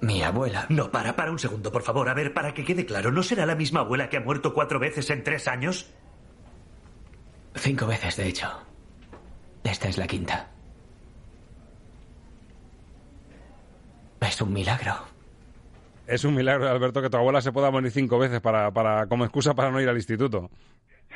Mi abuela. No, para, para un segundo, por favor. A ver, para que quede claro, ¿no será la misma abuela que ha muerto cuatro veces en tres años? Cinco veces, de hecho. Esta es la quinta. Es un milagro. Es un milagro, Alberto, que tu abuela se pueda morir cinco veces para, para, como excusa para no ir al instituto.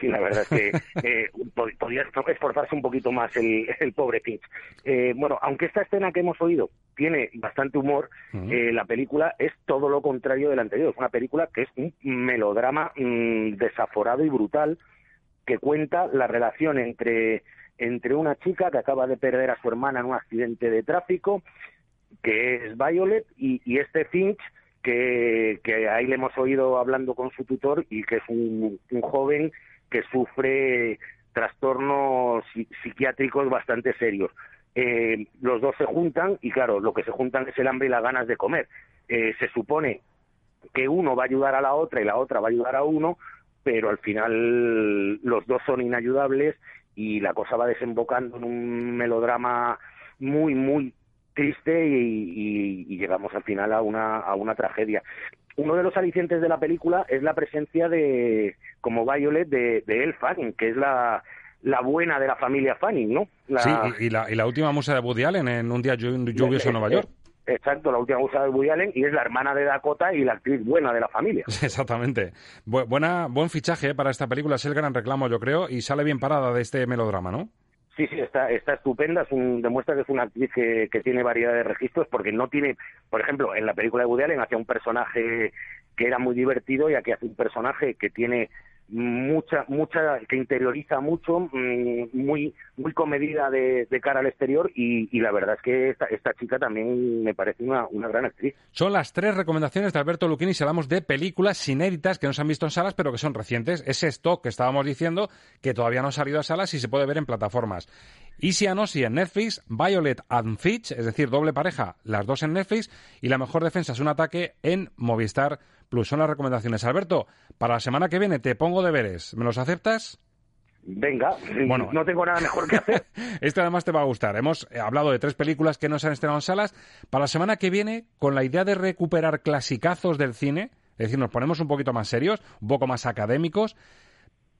Sí, la verdad es que eh, podría esforzarse un poquito más el, el pobre Finch. Eh, bueno, aunque esta escena que hemos oído tiene bastante humor, eh, la película es todo lo contrario de la anterior. Es una película que es un melodrama mm, desaforado y brutal que cuenta la relación entre, entre una chica que acaba de perder a su hermana en un accidente de tráfico, que es Violet, y, y este Finch, que, que, ahí le hemos oído hablando con su tutor y que es un, un joven que sufre trastornos psiquiátricos bastante serios. Eh, los dos se juntan y claro, lo que se juntan es el hambre y las ganas de comer. Eh, se supone que uno va a ayudar a la otra y la otra va a ayudar a uno, pero al final los dos son inayudables y la cosa va desembocando en un melodrama muy, muy triste y, y- llegamos al final a una, a una tragedia. Uno de los alicientes de la película es la presencia de, como Violet, de, de Elle Fanning, que es la, la buena de la familia Fanning, ¿no? La- Sí, y, y la, y la última musa de Woody Allen en Un día llu- lluvioso en Nueva York. Exacto, la última musa de Woody Allen y es la hermana de Dakota y la actriz buena de la familia. Exactamente. Bu- buena, buen fichaje para esta película, es el gran reclamo, yo creo, y sale bien parada de este melodrama, ¿no? Sí, sí, está, está estupenda. Es un, demuestra que es una actriz que, tiene variedad de registros porque no tiene, por ejemplo, en la película de Woody Allen hacía un personaje que era muy divertido y aquí hace un personaje que tiene mucha, mucha, que interioriza mucho, mm, muy, muy comedida de, cara al exterior y, la verdad es que esta, esta chica también me parece una, una gran actriz. Son las tres recomendaciones de Alberto Lucchini si hablamos de películas inéditas que no se han visto en salas pero que son recientes. Ese stock que estábamos diciendo que todavía no ha salido a salas y se puede ver en plataformas. Easy Anosi en Netflix, Violet and Fitch, es decir, doble pareja, las dos en Netflix y La mejor defensa es un ataque en Movistar Plus. Son las recomendaciones. Alberto, para la semana que viene te pongo deberes. ¿Me los aceptas? Venga, Bueno. no tengo nada mejor que hacer. Este además te va a gustar. Hemos eh, hablado de tres películas que no se han estrenado en salas. Para la semana que viene, con la idea de recuperar clasicazos del cine, es decir, nos ponemos un poquito más serios, un poco más académicos,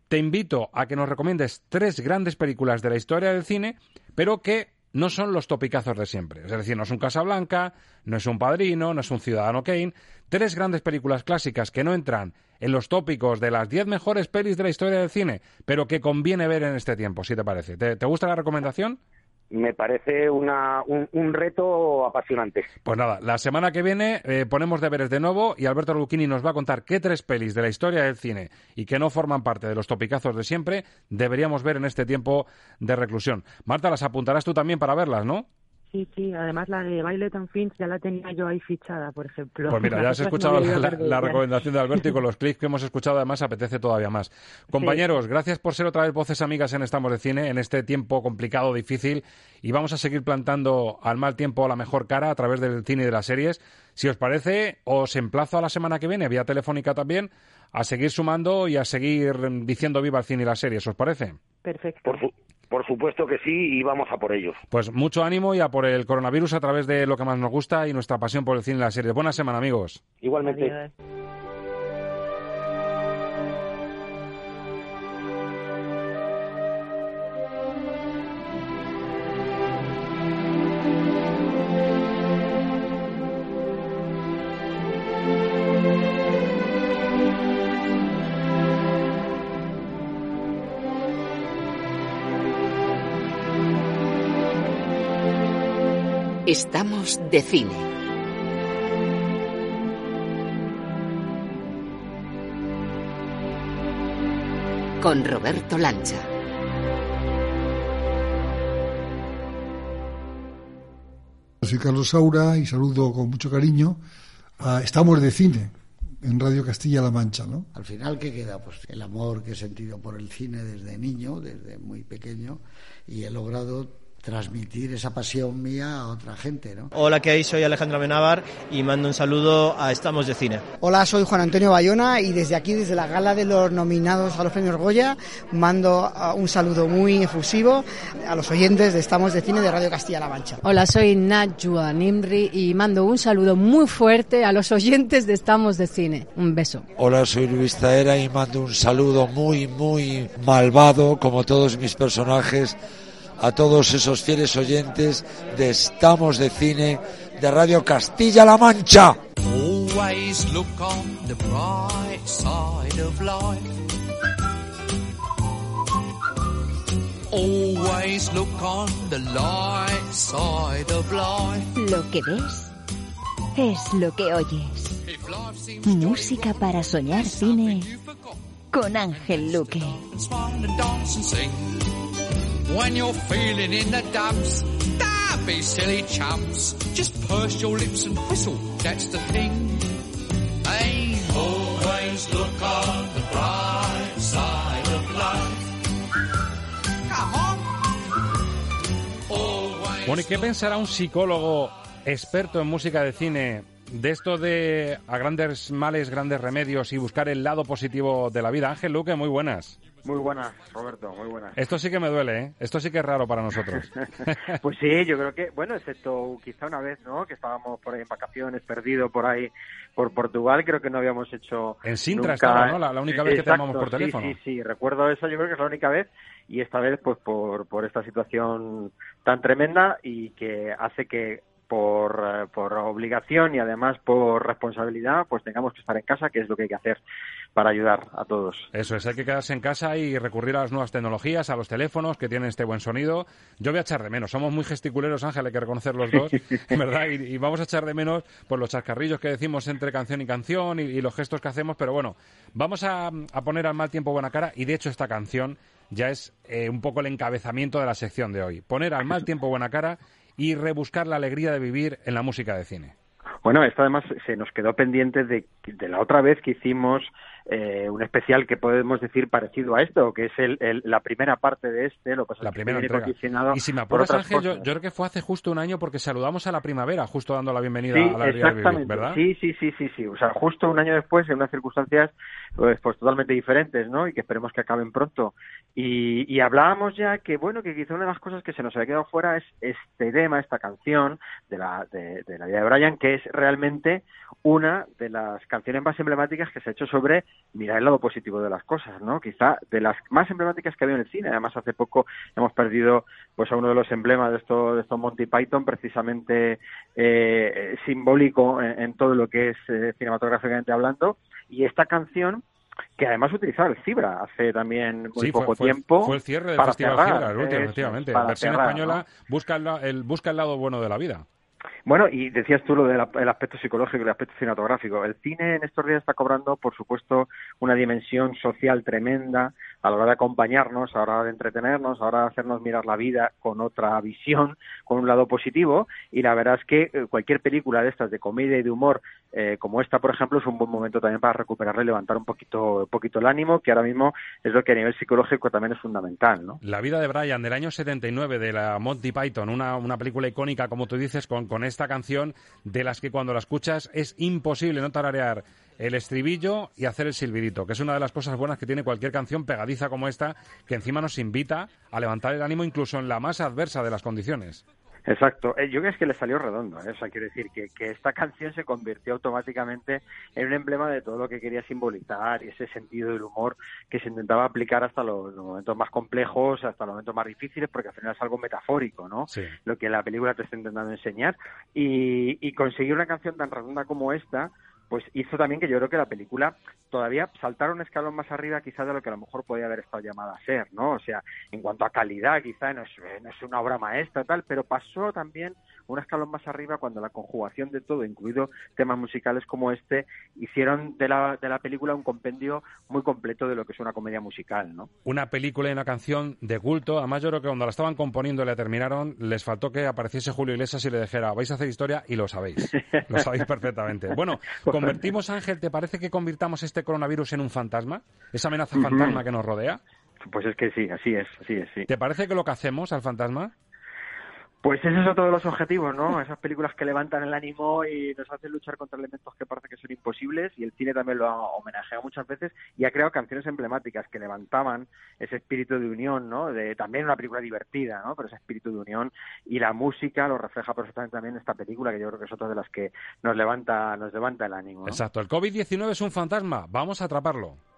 te invito a que nos recomiendes tres grandes películas de la historia del cine, pero que no son los topicazos de siempre. Es decir, no es un Casablanca, no es un Padrino, no es un Ciudadano Kane. Tres grandes películas clásicas que no entran en los tópicos de las diez mejores pelis de la historia del cine, pero que conviene ver en este tiempo, si te parece. ¿Te, te gusta la recomendación? Me parece una, un, un reto apasionante. Pues nada, la semana que viene eh, ponemos deberes de nuevo y Alberto Lucchini nos va a contar qué tres pelis de la historia del cine y que no forman parte de los topicazos de siempre deberíamos ver en este tiempo de reclusión. Marta, las apuntarás tú también para verlas, ¿no? Sí, sí, además la de Violet and Finch ya la tenía yo ahí fichada, por ejemplo. Pues mira, ya has escuchado la, recomendación de Alberto y con los clics que hemos escuchado además apetece todavía más. Compañeros, gracias por ser otra vez voces amigas en Estamos de Cine en este tiempo complicado, difícil y vamos a seguir plantando al mal tiempo la mejor cara a través del cine y de las series. Si os parece, os emplazo a la semana que viene, vía telefónica también, a seguir sumando y a seguir diciendo viva el cine y las series. ¿Os parece? Perfecto. Por, su- por supuesto que sí y vamos a por ellos. Pues mucho ánimo y a por el coronavirus a través de lo que más nos gusta y nuestra pasión por el cine y las series. Buena semana, amigos. Igualmente. Adiós. Estamos de cine. Con Roberto Lancha. Soy Carlos Saura y saludo con mucho cariño a Estamos de Cine en Radio Castilla-La Mancha, ¿no? Al final, ¿qué queda? Pues el amor que he sentido por el cine desde niño, desde muy pequeño, y he logrado transmitir esa pasión mía a otra gente, ¿no? Hola, ¿qué hay? Soy Alejandro Amenábar y mando un saludo a Estamos de Cine. Hola, soy Juan Antonio Bayona y desde aquí, desde la gala de los nominados a los premios Goya, mando ah, un saludo muy efusivo a los oyentes de Estamos de Cine de Radio Castilla-La Mancha. Hola, soy Najwa Nimri y mando un saludo muy fuerte a los oyentes de Estamos de Cine. Un beso. Hola, soy Luis Taera y mando un saludo muy, muy malvado, como todos mis personajes, a todos esos fieles oyentes de Estamos de Cine de Radio Castilla-La Mancha. Always look on the bright side of life. Always look on the light side of life. Lo que ves es lo que oyes. Música para soñar cine con Ángel Luque. When you're feeling in the dumps, don't be silly chumps. Just purse your lips and whistle, that's the thing. Hey, always look on the bright side of life. Come on. Bueno, ¿y qué pensará un psicólogo experto en música de cine de esto de a grandes males, grandes remedios y buscar el lado positivo de la vida? Ángel Luque, muy buenas. Muy buenas, Roberto, muy buenas. Esto sí que me duele, ¿eh? Esto sí que es raro para nosotros. pues sí, yo creo que, bueno, excepto quizá una vez, ¿no? Que estábamos por ahí en vacaciones, perdido por ahí por Portugal, creo que no habíamos hecho. En Sintra nunca... estaba, ¿no? La, la única vez que te llamamos por teléfono. Sí, sí, sí, recuerdo eso, yo creo que es la única vez. Y esta vez, pues por, por esta situación tan tremenda y que hace que por, eh, por obligación y además por responsabilidad, pues tengamos que estar en casa, que es lo que hay que hacer para ayudar a todos. Eso es, hay que quedarse en casa y recurrir a las nuevas tecnologías, a los teléfonos que tienen este buen sonido. Yo voy a echar de menos, somos muy gesticuleros, Ángel, hay que reconocer los dos, ¿verdad? Y, y, vamos a echar de menos por los chascarrillos que decimos entre canción y canción y, y los gestos que hacemos, pero bueno, vamos a, a, poner al mal tiempo buena cara y de hecho esta canción ya es eh, un poco el encabezamiento de la sección de hoy. Poner al mal tiempo buena cara y rebuscar la alegría de vivir en la música de cine. Bueno, esto además se nos quedó pendiente de, de la otra vez que hicimos eh, un especial que podemos decir parecido a esto, que es el, el, la primera parte de este, lo pasa la primera que entrega. Y si me apuras, Ángel, yo, yo, creo que fue hace justo un año porque saludamos a la primavera, justo dando la bienvenida sí, a la alegría exactamente. de vivir, ¿verdad? Sí, sí, sí, sí, sí. O sea, justo un año después, en unas circunstancias pues, pues totalmente diferentes, ¿no? Y que esperemos que acaben pronto. Y, y hablábamos ya que, bueno, que quizá una de las cosas que se nos había quedado fuera es este tema, esta canción de la, de, la vida de Brian, que es realmente una de las canciones más emblemáticas que se ha hecho sobre mirar el lado positivo de las cosas, ¿no? Quizá de las más emblemáticas que ha habido en el cine. Además, hace poco hemos perdido pues a uno de los emblemas de estos de estos Monty Python, precisamente eh, simbólico en, en, todo lo que es eh, cinematográficamente hablando. Y esta canción que además utilizaba el Cibra hace también muy sí, poco fue, fue, tiempo. Fue el cierre del para Festival cerrar, Cibra, el último, efectivamente. La versión cerrar, española ¿no? busca, el, el, busca el lado bueno de la vida. Bueno, y decías tú lo del aspecto psicológico y el aspecto cinematográfico. El cine en estos días está cobrando, por supuesto, una dimensión social tremenda a la hora de acompañarnos, a la hora de entretenernos, a la hora de hacernos mirar la vida con otra visión, con un lado positivo. Y la verdad es que eh, cualquier película de estas de comedia y de humor, eh, como esta, por ejemplo, es un buen momento también para recuperarle y levantar un poquito, un poquito el ánimo, que ahora mismo es lo que a nivel psicológico también es fundamental, ¿no? La vida de Brian del año 79 de la Monty Python, una, una película icónica, como tú dices, con, con esta canción de las que cuando la escuchas es imposible no tararear el estribillo y hacer el silbidito, que es una de las cosas buenas que tiene cualquier canción pegadiza como esta, que encima nos invita a levantar el ánimo incluso en la más adversa de las condiciones. Exacto, eh, yo creo que es que le salió redondo, ¿eh? o sea, quiero decir que, que, esta canción se convirtió automáticamente en un emblema de todo lo que quería simbolizar y ese sentido del humor que se intentaba aplicar hasta los, los momentos más complejos, hasta los momentos más difíciles, porque al final es algo metafórico, ¿no? Sí. Lo que la película te está intentando enseñar y, y conseguir una canción tan redonda como esta, pues hizo también que yo creo que la película todavía saltara un escalón más arriba quizás de lo que a lo mejor podía haber estado llamada a ser, ¿no? O sea, en cuanto a calidad quizá no es, no es una obra maestra tal, pero pasó también un escalón más arriba cuando la conjugación de todo, incluido temas musicales como este, hicieron de la, de la película un compendio muy completo de lo que es una comedia musical, ¿no? Una película y una canción de culto, además yo creo que cuando la estaban componiendo y la terminaron, les faltó que apareciese Julio Iglesias y le dijera, vais a hacer historia y lo sabéis, lo sabéis perfectamente. Bueno, convertimos, Ángel, ¿te parece que convirtamos este coronavirus en un fantasma? ¿Esa amenaza fantasma que nos rodea? Pues es que sí, así es, así es, sí. ¿Te parece que lo que hacemos al fantasma? Pues ese es otro de los objetivos, ¿no? Esas películas que levantan el ánimo y nos hacen luchar contra elementos que parece que son imposibles y el cine también lo ha homenajeado muchas veces y ha creado canciones emblemáticas que levantaban ese espíritu de unión, ¿no? De también una película divertida, ¿no? Pero ese espíritu de unión y la música lo refleja perfectamente también esta película que yo creo que es otra de las que nos levanta nos levanta el ánimo. Exacto, el COVID-19 es un fantasma, vamos a atraparlo.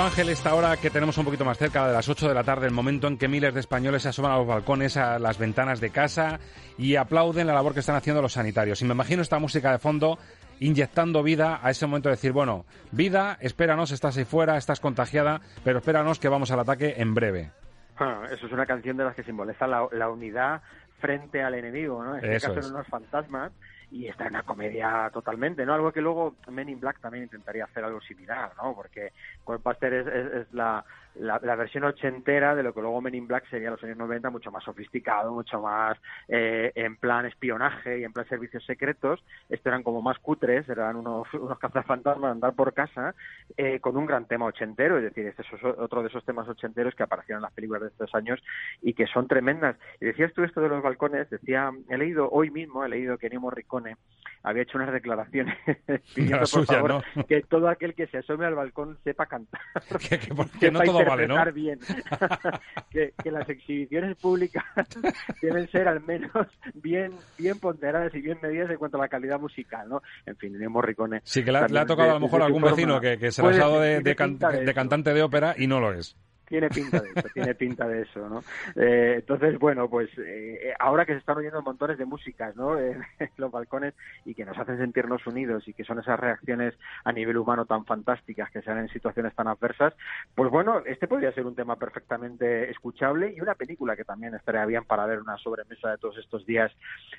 Ángel, esta hora que tenemos un poquito más cerca, de las 8 de la tarde, el momento en que miles de españoles se asoman a los balcones, a las ventanas de casa y aplauden la labor que están haciendo los sanitarios. Y me imagino esta música de fondo inyectando vida a ese momento de decir, bueno, vida, espéranos, estás ahí fuera, estás contagiada, pero espéranos que vamos al ataque en breve. Bueno, eso es una canción de las que simboliza la, la unidad frente al enemigo, ¿no? En este Eso caso es. eran unos fantasmas y está en una comedia totalmente, ¿no? Algo que luego Men in Black también intentaría hacer algo similar, ¿no? Porque Ghostbuster es, es, es la, la, la versión ochentera de lo que luego Men in Black sería los años 90, mucho más sofisticado, mucho más eh, en plan espionaje y en plan servicios secretos. Estos eran como más cutres, eran unos, unos cazafantasmas andar por casa eh, con un gran tema ochentero, es decir, este es otro de esos temas ochenteros que aparecieron en las películas de estos años y que son tremendas. Y decías tú esto de los balcones, decía, he leído hoy mismo, he leído que Ennio Morricone había hecho unas declaraciones pidiendo, por favor, ¿no? que todo aquel que se asome al balcón sepa cantar. que, que- no todo vale, ¿no? bien. que, que las exhibiciones públicas deben ser al menos bien bien ponderadas y bien medidas en cuanto a la calidad musical, ¿no? En fin, Ennio Morricone. Sí, que le, ha- le ha también tocado de- a lo mejor a algún vecino que, que se la ha dado de, de can- de cantante de ópera y no lo es. Tiene pinta de eso, tiene pinta de eso, ¿no? Eh, entonces, bueno, pues eh, ahora que se están oyendo montones de músicas, ¿no? En, los balcones y que nos hacen sentirnos unidos y que son esas reacciones a nivel humano tan fantásticas que se dan en situaciones tan adversas, pues bueno, este podría ser un tema perfectamente escuchable y una película que también estaría bien para ver una sobremesa de todos estos días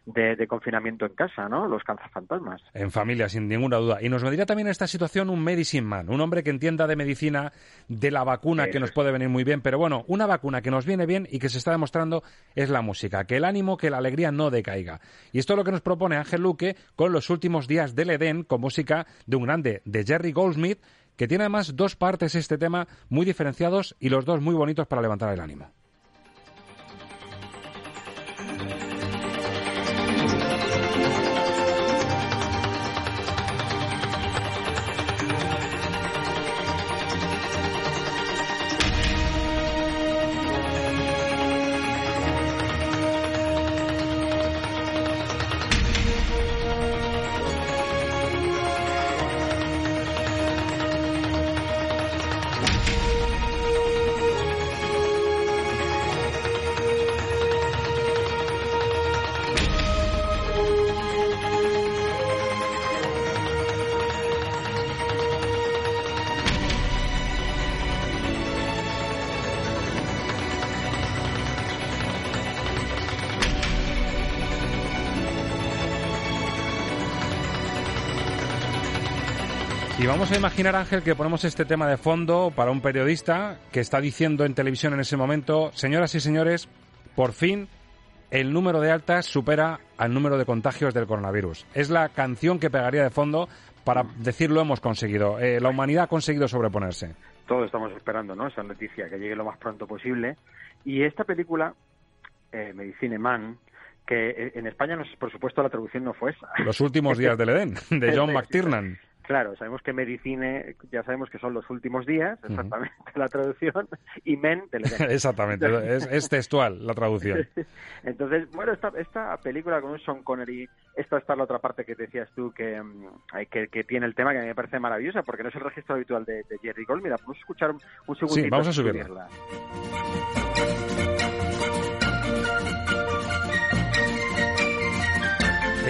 de, de confinamiento en casa, ¿no? Los cazafantasmas. En familia, sin ninguna duda. Y nos vendría también en esta situación un medicine man, un hombre que entienda de medicina, de la vacuna que nos puede venir muy bien. Pero bueno, una vacuna que nos viene bien y que se está demostrando es la música. Que el ánimo, que la alegría no decaiga. Y esto es lo que nos propone Ángel Luque con los últimos días del Edén, con música de un grande, de Jerry Goldsmith, que tiene además dos partes este tema muy diferenciados y los dos muy bonitos para levantar el ánimo. Y vamos a imaginar, Ángel, que ponemos este tema de fondo para un periodista que está diciendo en televisión en ese momento, señoras y señores, por fin el número de altas supera al número de contagios del coronavirus. Es la canción que pegaría de fondo para decir lo hemos conseguido. Eh, la humanidad ha conseguido sobreponerse. Todos estamos esperando, ¿no? Esa noticia que llegue lo más pronto posible. Y esta película, eh, Medicine Man, que eh, en España, no, por supuesto, la traducción no fue esa. Los últimos días del Edén, de John McTiernan. Claro, sabemos que Medicine, ya sabemos que son los últimos días, exactamente la traducción, y Men del Edén. Exactamente, es, es textual la traducción. Entonces, bueno, esta, esta película con un Sean Connery, esta está la otra parte que decías tú que, mm, que, que tiene el tema que a mí me parece maravillosa, porque no es el registro habitual de, de Jerry Gold. Mira, podemos escuchar un, un segundito. Sí, vamos a y subirla.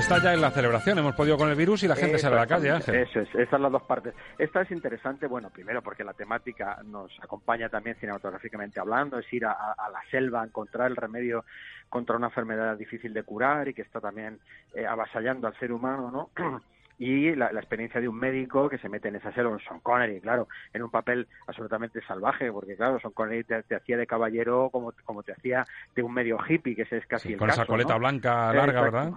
Está ya en la celebración, hemos podido con el virus y la gente sale a la calle, Ángel. Eso es, esas son las dos partes. Esta es interesante, bueno, primero porque la temática nos acompaña también cinematográficamente hablando, es ir a, a la selva a encontrar el remedio contra una enfermedad difícil de curar y que está también eh, avasallando al ser humano, ¿no? y la, la, experiencia de un médico que se mete en esa selva, Sean Connery, claro, en un papel absolutamente salvaje, porque claro, Sean Connery te, te hacía de caballero como, como te hacía de un medio hippie, que ese es casi Sí, el con caso, esa coleta ¿no? blanca larga, Exacto.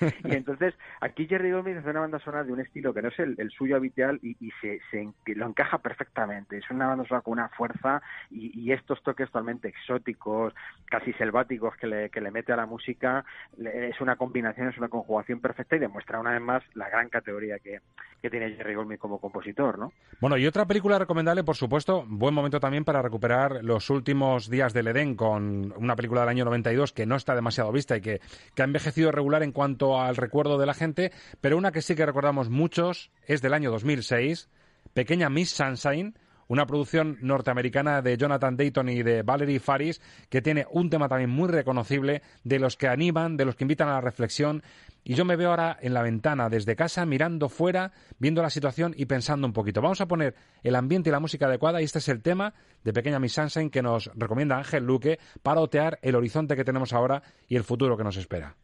¿verdad? y entonces aquí Jerry Goldsmith hace una banda sonora de un estilo que no es el, el suyo habitual y, y se, se lo encaja perfectamente. Es una banda sonora con una fuerza y, y estos toques totalmente exóticos, casi selváticos que le, que le mete a la música. le- es una combinación, es una conjugación perfecta y demuestra una vez más la gran categoría que, que tiene Jerry Goldsmith como compositor, ¿no? Bueno, y otra película recomendable, por supuesto, buen momento también para recuperar los últimos días del Edén con una película del año 92 que no está demasiado vista y que, que ha envejecido regular en cuanto al recuerdo de la gente, pero una que sí que recordamos muchos es del año 2006, Pequeña Miss Sunshine, una producción norteamericana de Jonathan Dayton y de Valerie Faris, que tiene un tema también muy reconocible, de los que animan, de los que invitan a la reflexión. Y yo me veo ahora en la ventana, desde casa, mirando fuera, viendo la situación y pensando un poquito. Vamos a poner el ambiente y la música adecuada, y este es el tema de Pequeña Miss Sunshine que nos recomienda Ángel Luque para otear el horizonte que tenemos ahora y el futuro que nos espera.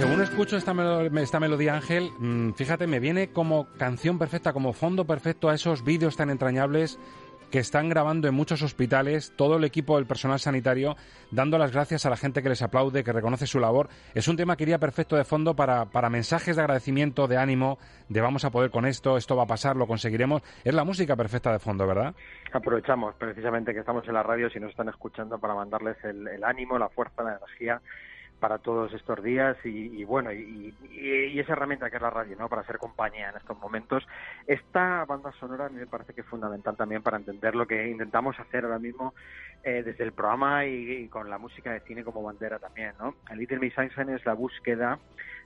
Según escucho esta, esta melodía, Ángel, mm, fíjate, me viene como canción perfecta, como fondo perfecto a esos vídeos tan entrañables que están grabando en muchos hospitales, todo el equipo del personal sanitario, dando las gracias a la gente que les aplaude, que reconoce su labor. Es un tema que iría perfecto de fondo para, para mensajes de agradecimiento, de ánimo, de vamos a poder con esto, esto va a pasar, lo conseguiremos. Es la música perfecta de fondo, ¿verdad? Aprovechamos precisamente que estamos en la radio, si nos están escuchando, para mandarles el ánimo, la fuerza, la energía para todos estos días y, bueno y, esa herramienta que es la radio no para ser compañía en estos momentos. Esta banda sonora me parece que es fundamental también para entender lo que intentamos hacer ahora mismo eh, desde el programa y, con la música de cine como bandera también no el Little Miss Sunshine es la búsqueda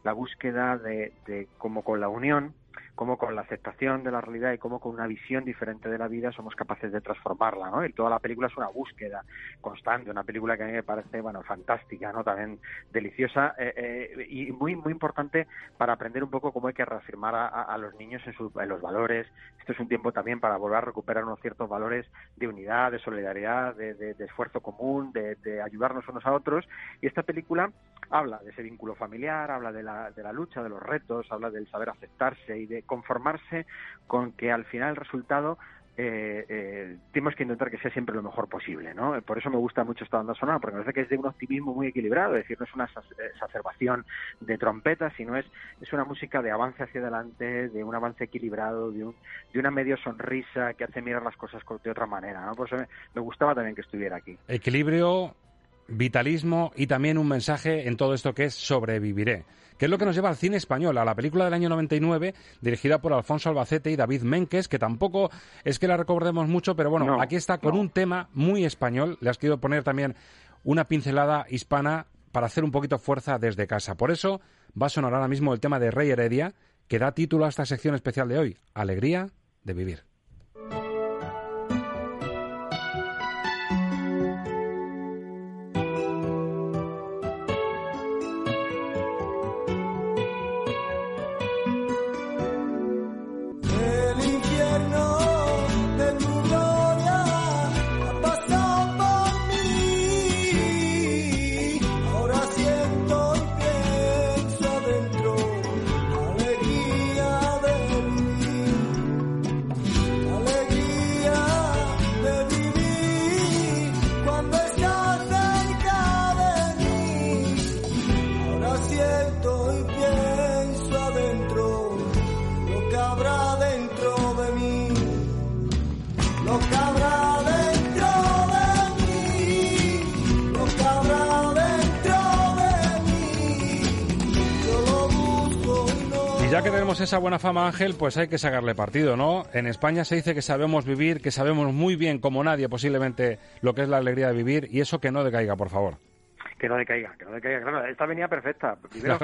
la búsqueda de, de como con la unión cómo con la aceptación de la realidad y cómo con una visión diferente de la vida somos capaces de transformarla, ¿no? Y toda la película es una búsqueda constante, una película que a mí me parece, bueno, fantástica, ¿no? También deliciosa eh, eh, y muy, muy importante para aprender un poco cómo hay que reafirmar a, los niños en, los valores. Esto es un tiempo también para volver a recuperar unos ciertos valores de unidad, de solidaridad, de, esfuerzo común, de, de, ayudarnos unos a otros. Y esta película habla de ese vínculo familiar, habla de la, de la lucha, de los retos, habla del saber aceptarse y de conformarse con que al final el resultado eh, eh, tenemos que intentar que sea siempre lo mejor posible, ¿no? Por eso me gusta mucho esta banda sonora, porque me parece que es de un optimismo muy equilibrado, es decir, no es una exacerbación de trompetas, sino es, es una música de avance hacia adelante, de un avance equilibrado, de, un, de una medio sonrisa que hace mirar las cosas de otra manera, ¿no? Por eso me gustaba también que estuviera aquí. Equilibrio, vitalismo y también un mensaje en todo esto que es sobreviviré que es lo que nos lleva al cine español, a la película del año 99, dirigida por Alfonso Albacete y David Menkes, que tampoco es que la recordemos mucho, pero bueno, aquí está con un tema muy español. Le has querido poner también una pincelada hispana para hacer un poquito fuerza desde casa. Por eso va a sonar ahora mismo el tema de Rey Heredia, que da título a esta sección especial de hoy, Alegría de Vivir. Esa buena fama, Ángel, pues hay que sacarle partido, ¿no? En España se dice que sabemos vivir, que sabemos muy bien, como nadie posiblemente, lo que es la alegría de vivir, y eso que no decaiga, por favor que no decaiga, que no decaiga. Claro, esta venía perfecta. Primero,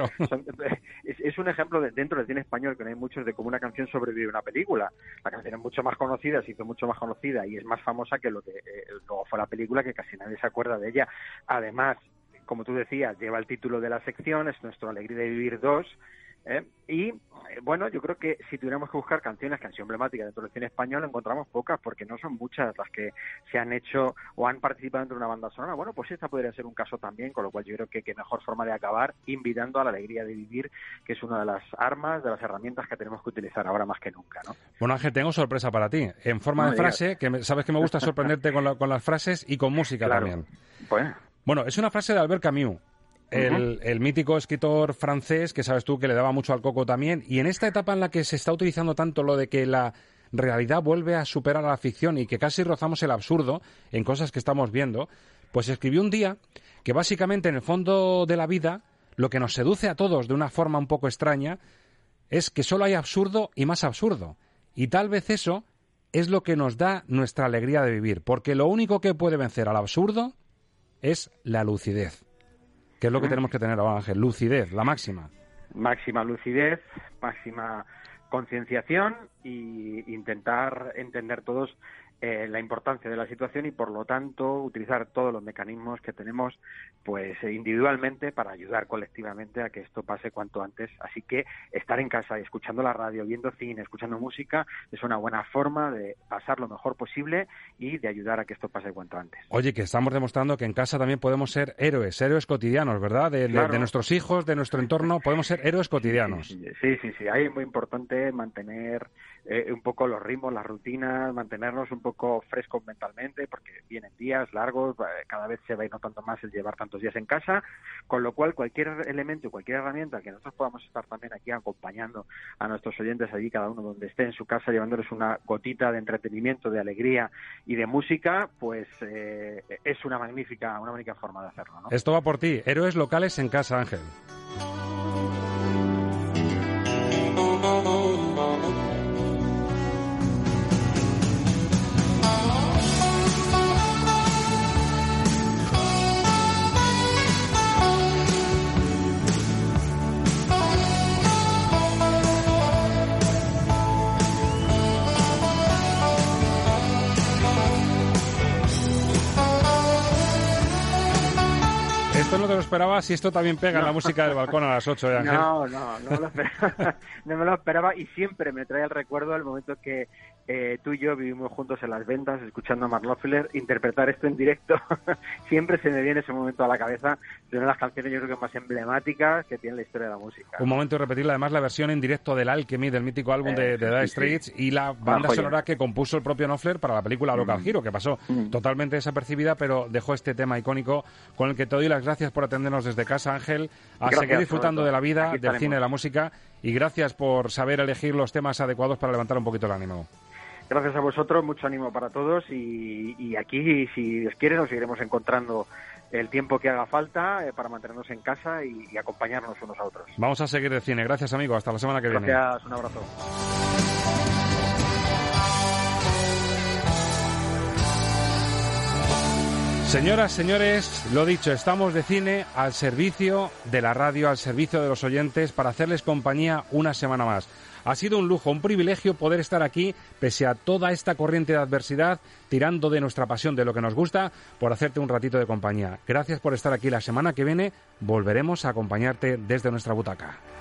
es, un ejemplo de, dentro del cine español que no hay muchos de cómo una canción sobrevive a una película. La canción es mucho más conocida, se hizo mucho más conocida y es más famosa que lo que eh, luego fue la película, que casi nadie se acuerda de ella. Además, como tú decías, lleva el título de la sección, es nuestro Alegría de Vivir 2 ¿eh? Y bueno, yo creo que si tuviéramos que buscar canciones que han sido emblemáticas dentro del cine español, encontramos pocas, porque no son muchas las que se han hecho o han participado dentro de una banda sonora. Bueno, pues esta podría ser un caso también, con lo cual yo creo que qué mejor forma de acabar invitando a la alegría de vivir, que es una de las armas, de las herramientas que tenemos que utilizar ahora más que nunca, ¿no? Bueno, Ángel, tengo sorpresa para ti. En forma de frase, que sabes que me gusta sorprenderte con, con, las frases y con música también. Bueno. bueno, es una frase de Albert Camus el, mítico escritor francés, que sabes tú que le daba mucho al coco también, y en esta etapa en la que se está utilizando tanto lo de que la realidad vuelve a superar a la ficción y que casi rozamos el absurdo en cosas que estamos viendo, pues escribió un día que básicamente en el fondo de la vida lo que nos seduce a todos de una forma un poco extraña es que solo hay absurdo y más absurdo. Y tal vez eso es lo que nos da nuestra alegría de vivir, porque lo único que puede vencer al absurdo es la lucidez. ¿Qué es lo que tenemos que tener ahora, Ángel? Lucidez, la máxima. Máxima lucidez, máxima concienciación y intentar entender todos eh, la importancia de la situación y por lo tanto utilizar todos los mecanismos que tenemos pues individualmente para ayudar colectivamente a que esto pase cuanto antes. Así que estar en casa y escuchando la radio viendo cine escuchando música es una buena forma de pasar lo mejor posible y de ayudar a que esto pase cuanto antes. Oye que estamos demostrando que en casa también podemos ser héroes héroes cotidianos verdad de, nuestros hijos de nuestro entorno podemos ser héroes cotidianos. sí sí sí, ahí es muy importante mantener eh, un poco los ritmos las rutinas mantenernos un poco frescos mentalmente porque vienen días largos, cada vez se va a ir notando más el llevar tantos días en casa, con lo cual cualquier elemento, cualquier herramienta que nosotros podamos estar también aquí acompañando a nuestros oyentes allí, cada uno donde esté en su casa, llevándoles una gotita de entretenimiento, de alegría y de música, pues eh, es una magnífica, una magnífica forma de hacerlo. Esto va por ti, héroes locales en casa, Ángel. No te lo esperaba si esto también pega en la música del balcón a las 8 de Ángel. No, no, no me, lo esperaba, no me lo esperaba y siempre me trae el recuerdo el momento que eh, tú y yo vivimos juntos en las ventas escuchando a Mark Knopfler interpretar esto en directo. siempre se me viene ese momento a la cabeza de una de las canciones yo creo que más emblemáticas que tiene la historia de la música. Un momento de repetir además la versión en directo del Alchemy, del mítico álbum de, de Dire Straits y la banda sonora que compuso el propio Knopfler para la película Local Hero, que pasó totalmente desapercibida, pero dejó este tema icónico con el que te doy las gracias por atendernos desde casa, Ángel, a seguir disfrutando de la vida, del cine, de la música y gracias por saber elegir los temas adecuados para levantar un poquito el ánimo. Gracias a vosotros, mucho ánimo para todos y, aquí, si Dios quiere, nos seguiremos encontrando el tiempo que haga falta eh, para mantenernos en casa y, acompañarnos unos a otros. Vamos a seguir de cine. Gracias, amigo. Hasta la semana que viene. Gracias, un abrazo. Señoras, señores, lo dicho, estamos de cine al servicio de la radio, al servicio de los oyentes, para hacerles compañía una semana más. Ha sido un lujo, un privilegio poder estar aquí, pese a toda esta corriente de adversidad, tirando de nuestra pasión, de lo que nos gusta, por hacerte un ratito de compañía. Gracias por estar aquí la semana que viene. Volveremos a acompañarte desde nuestra butaca.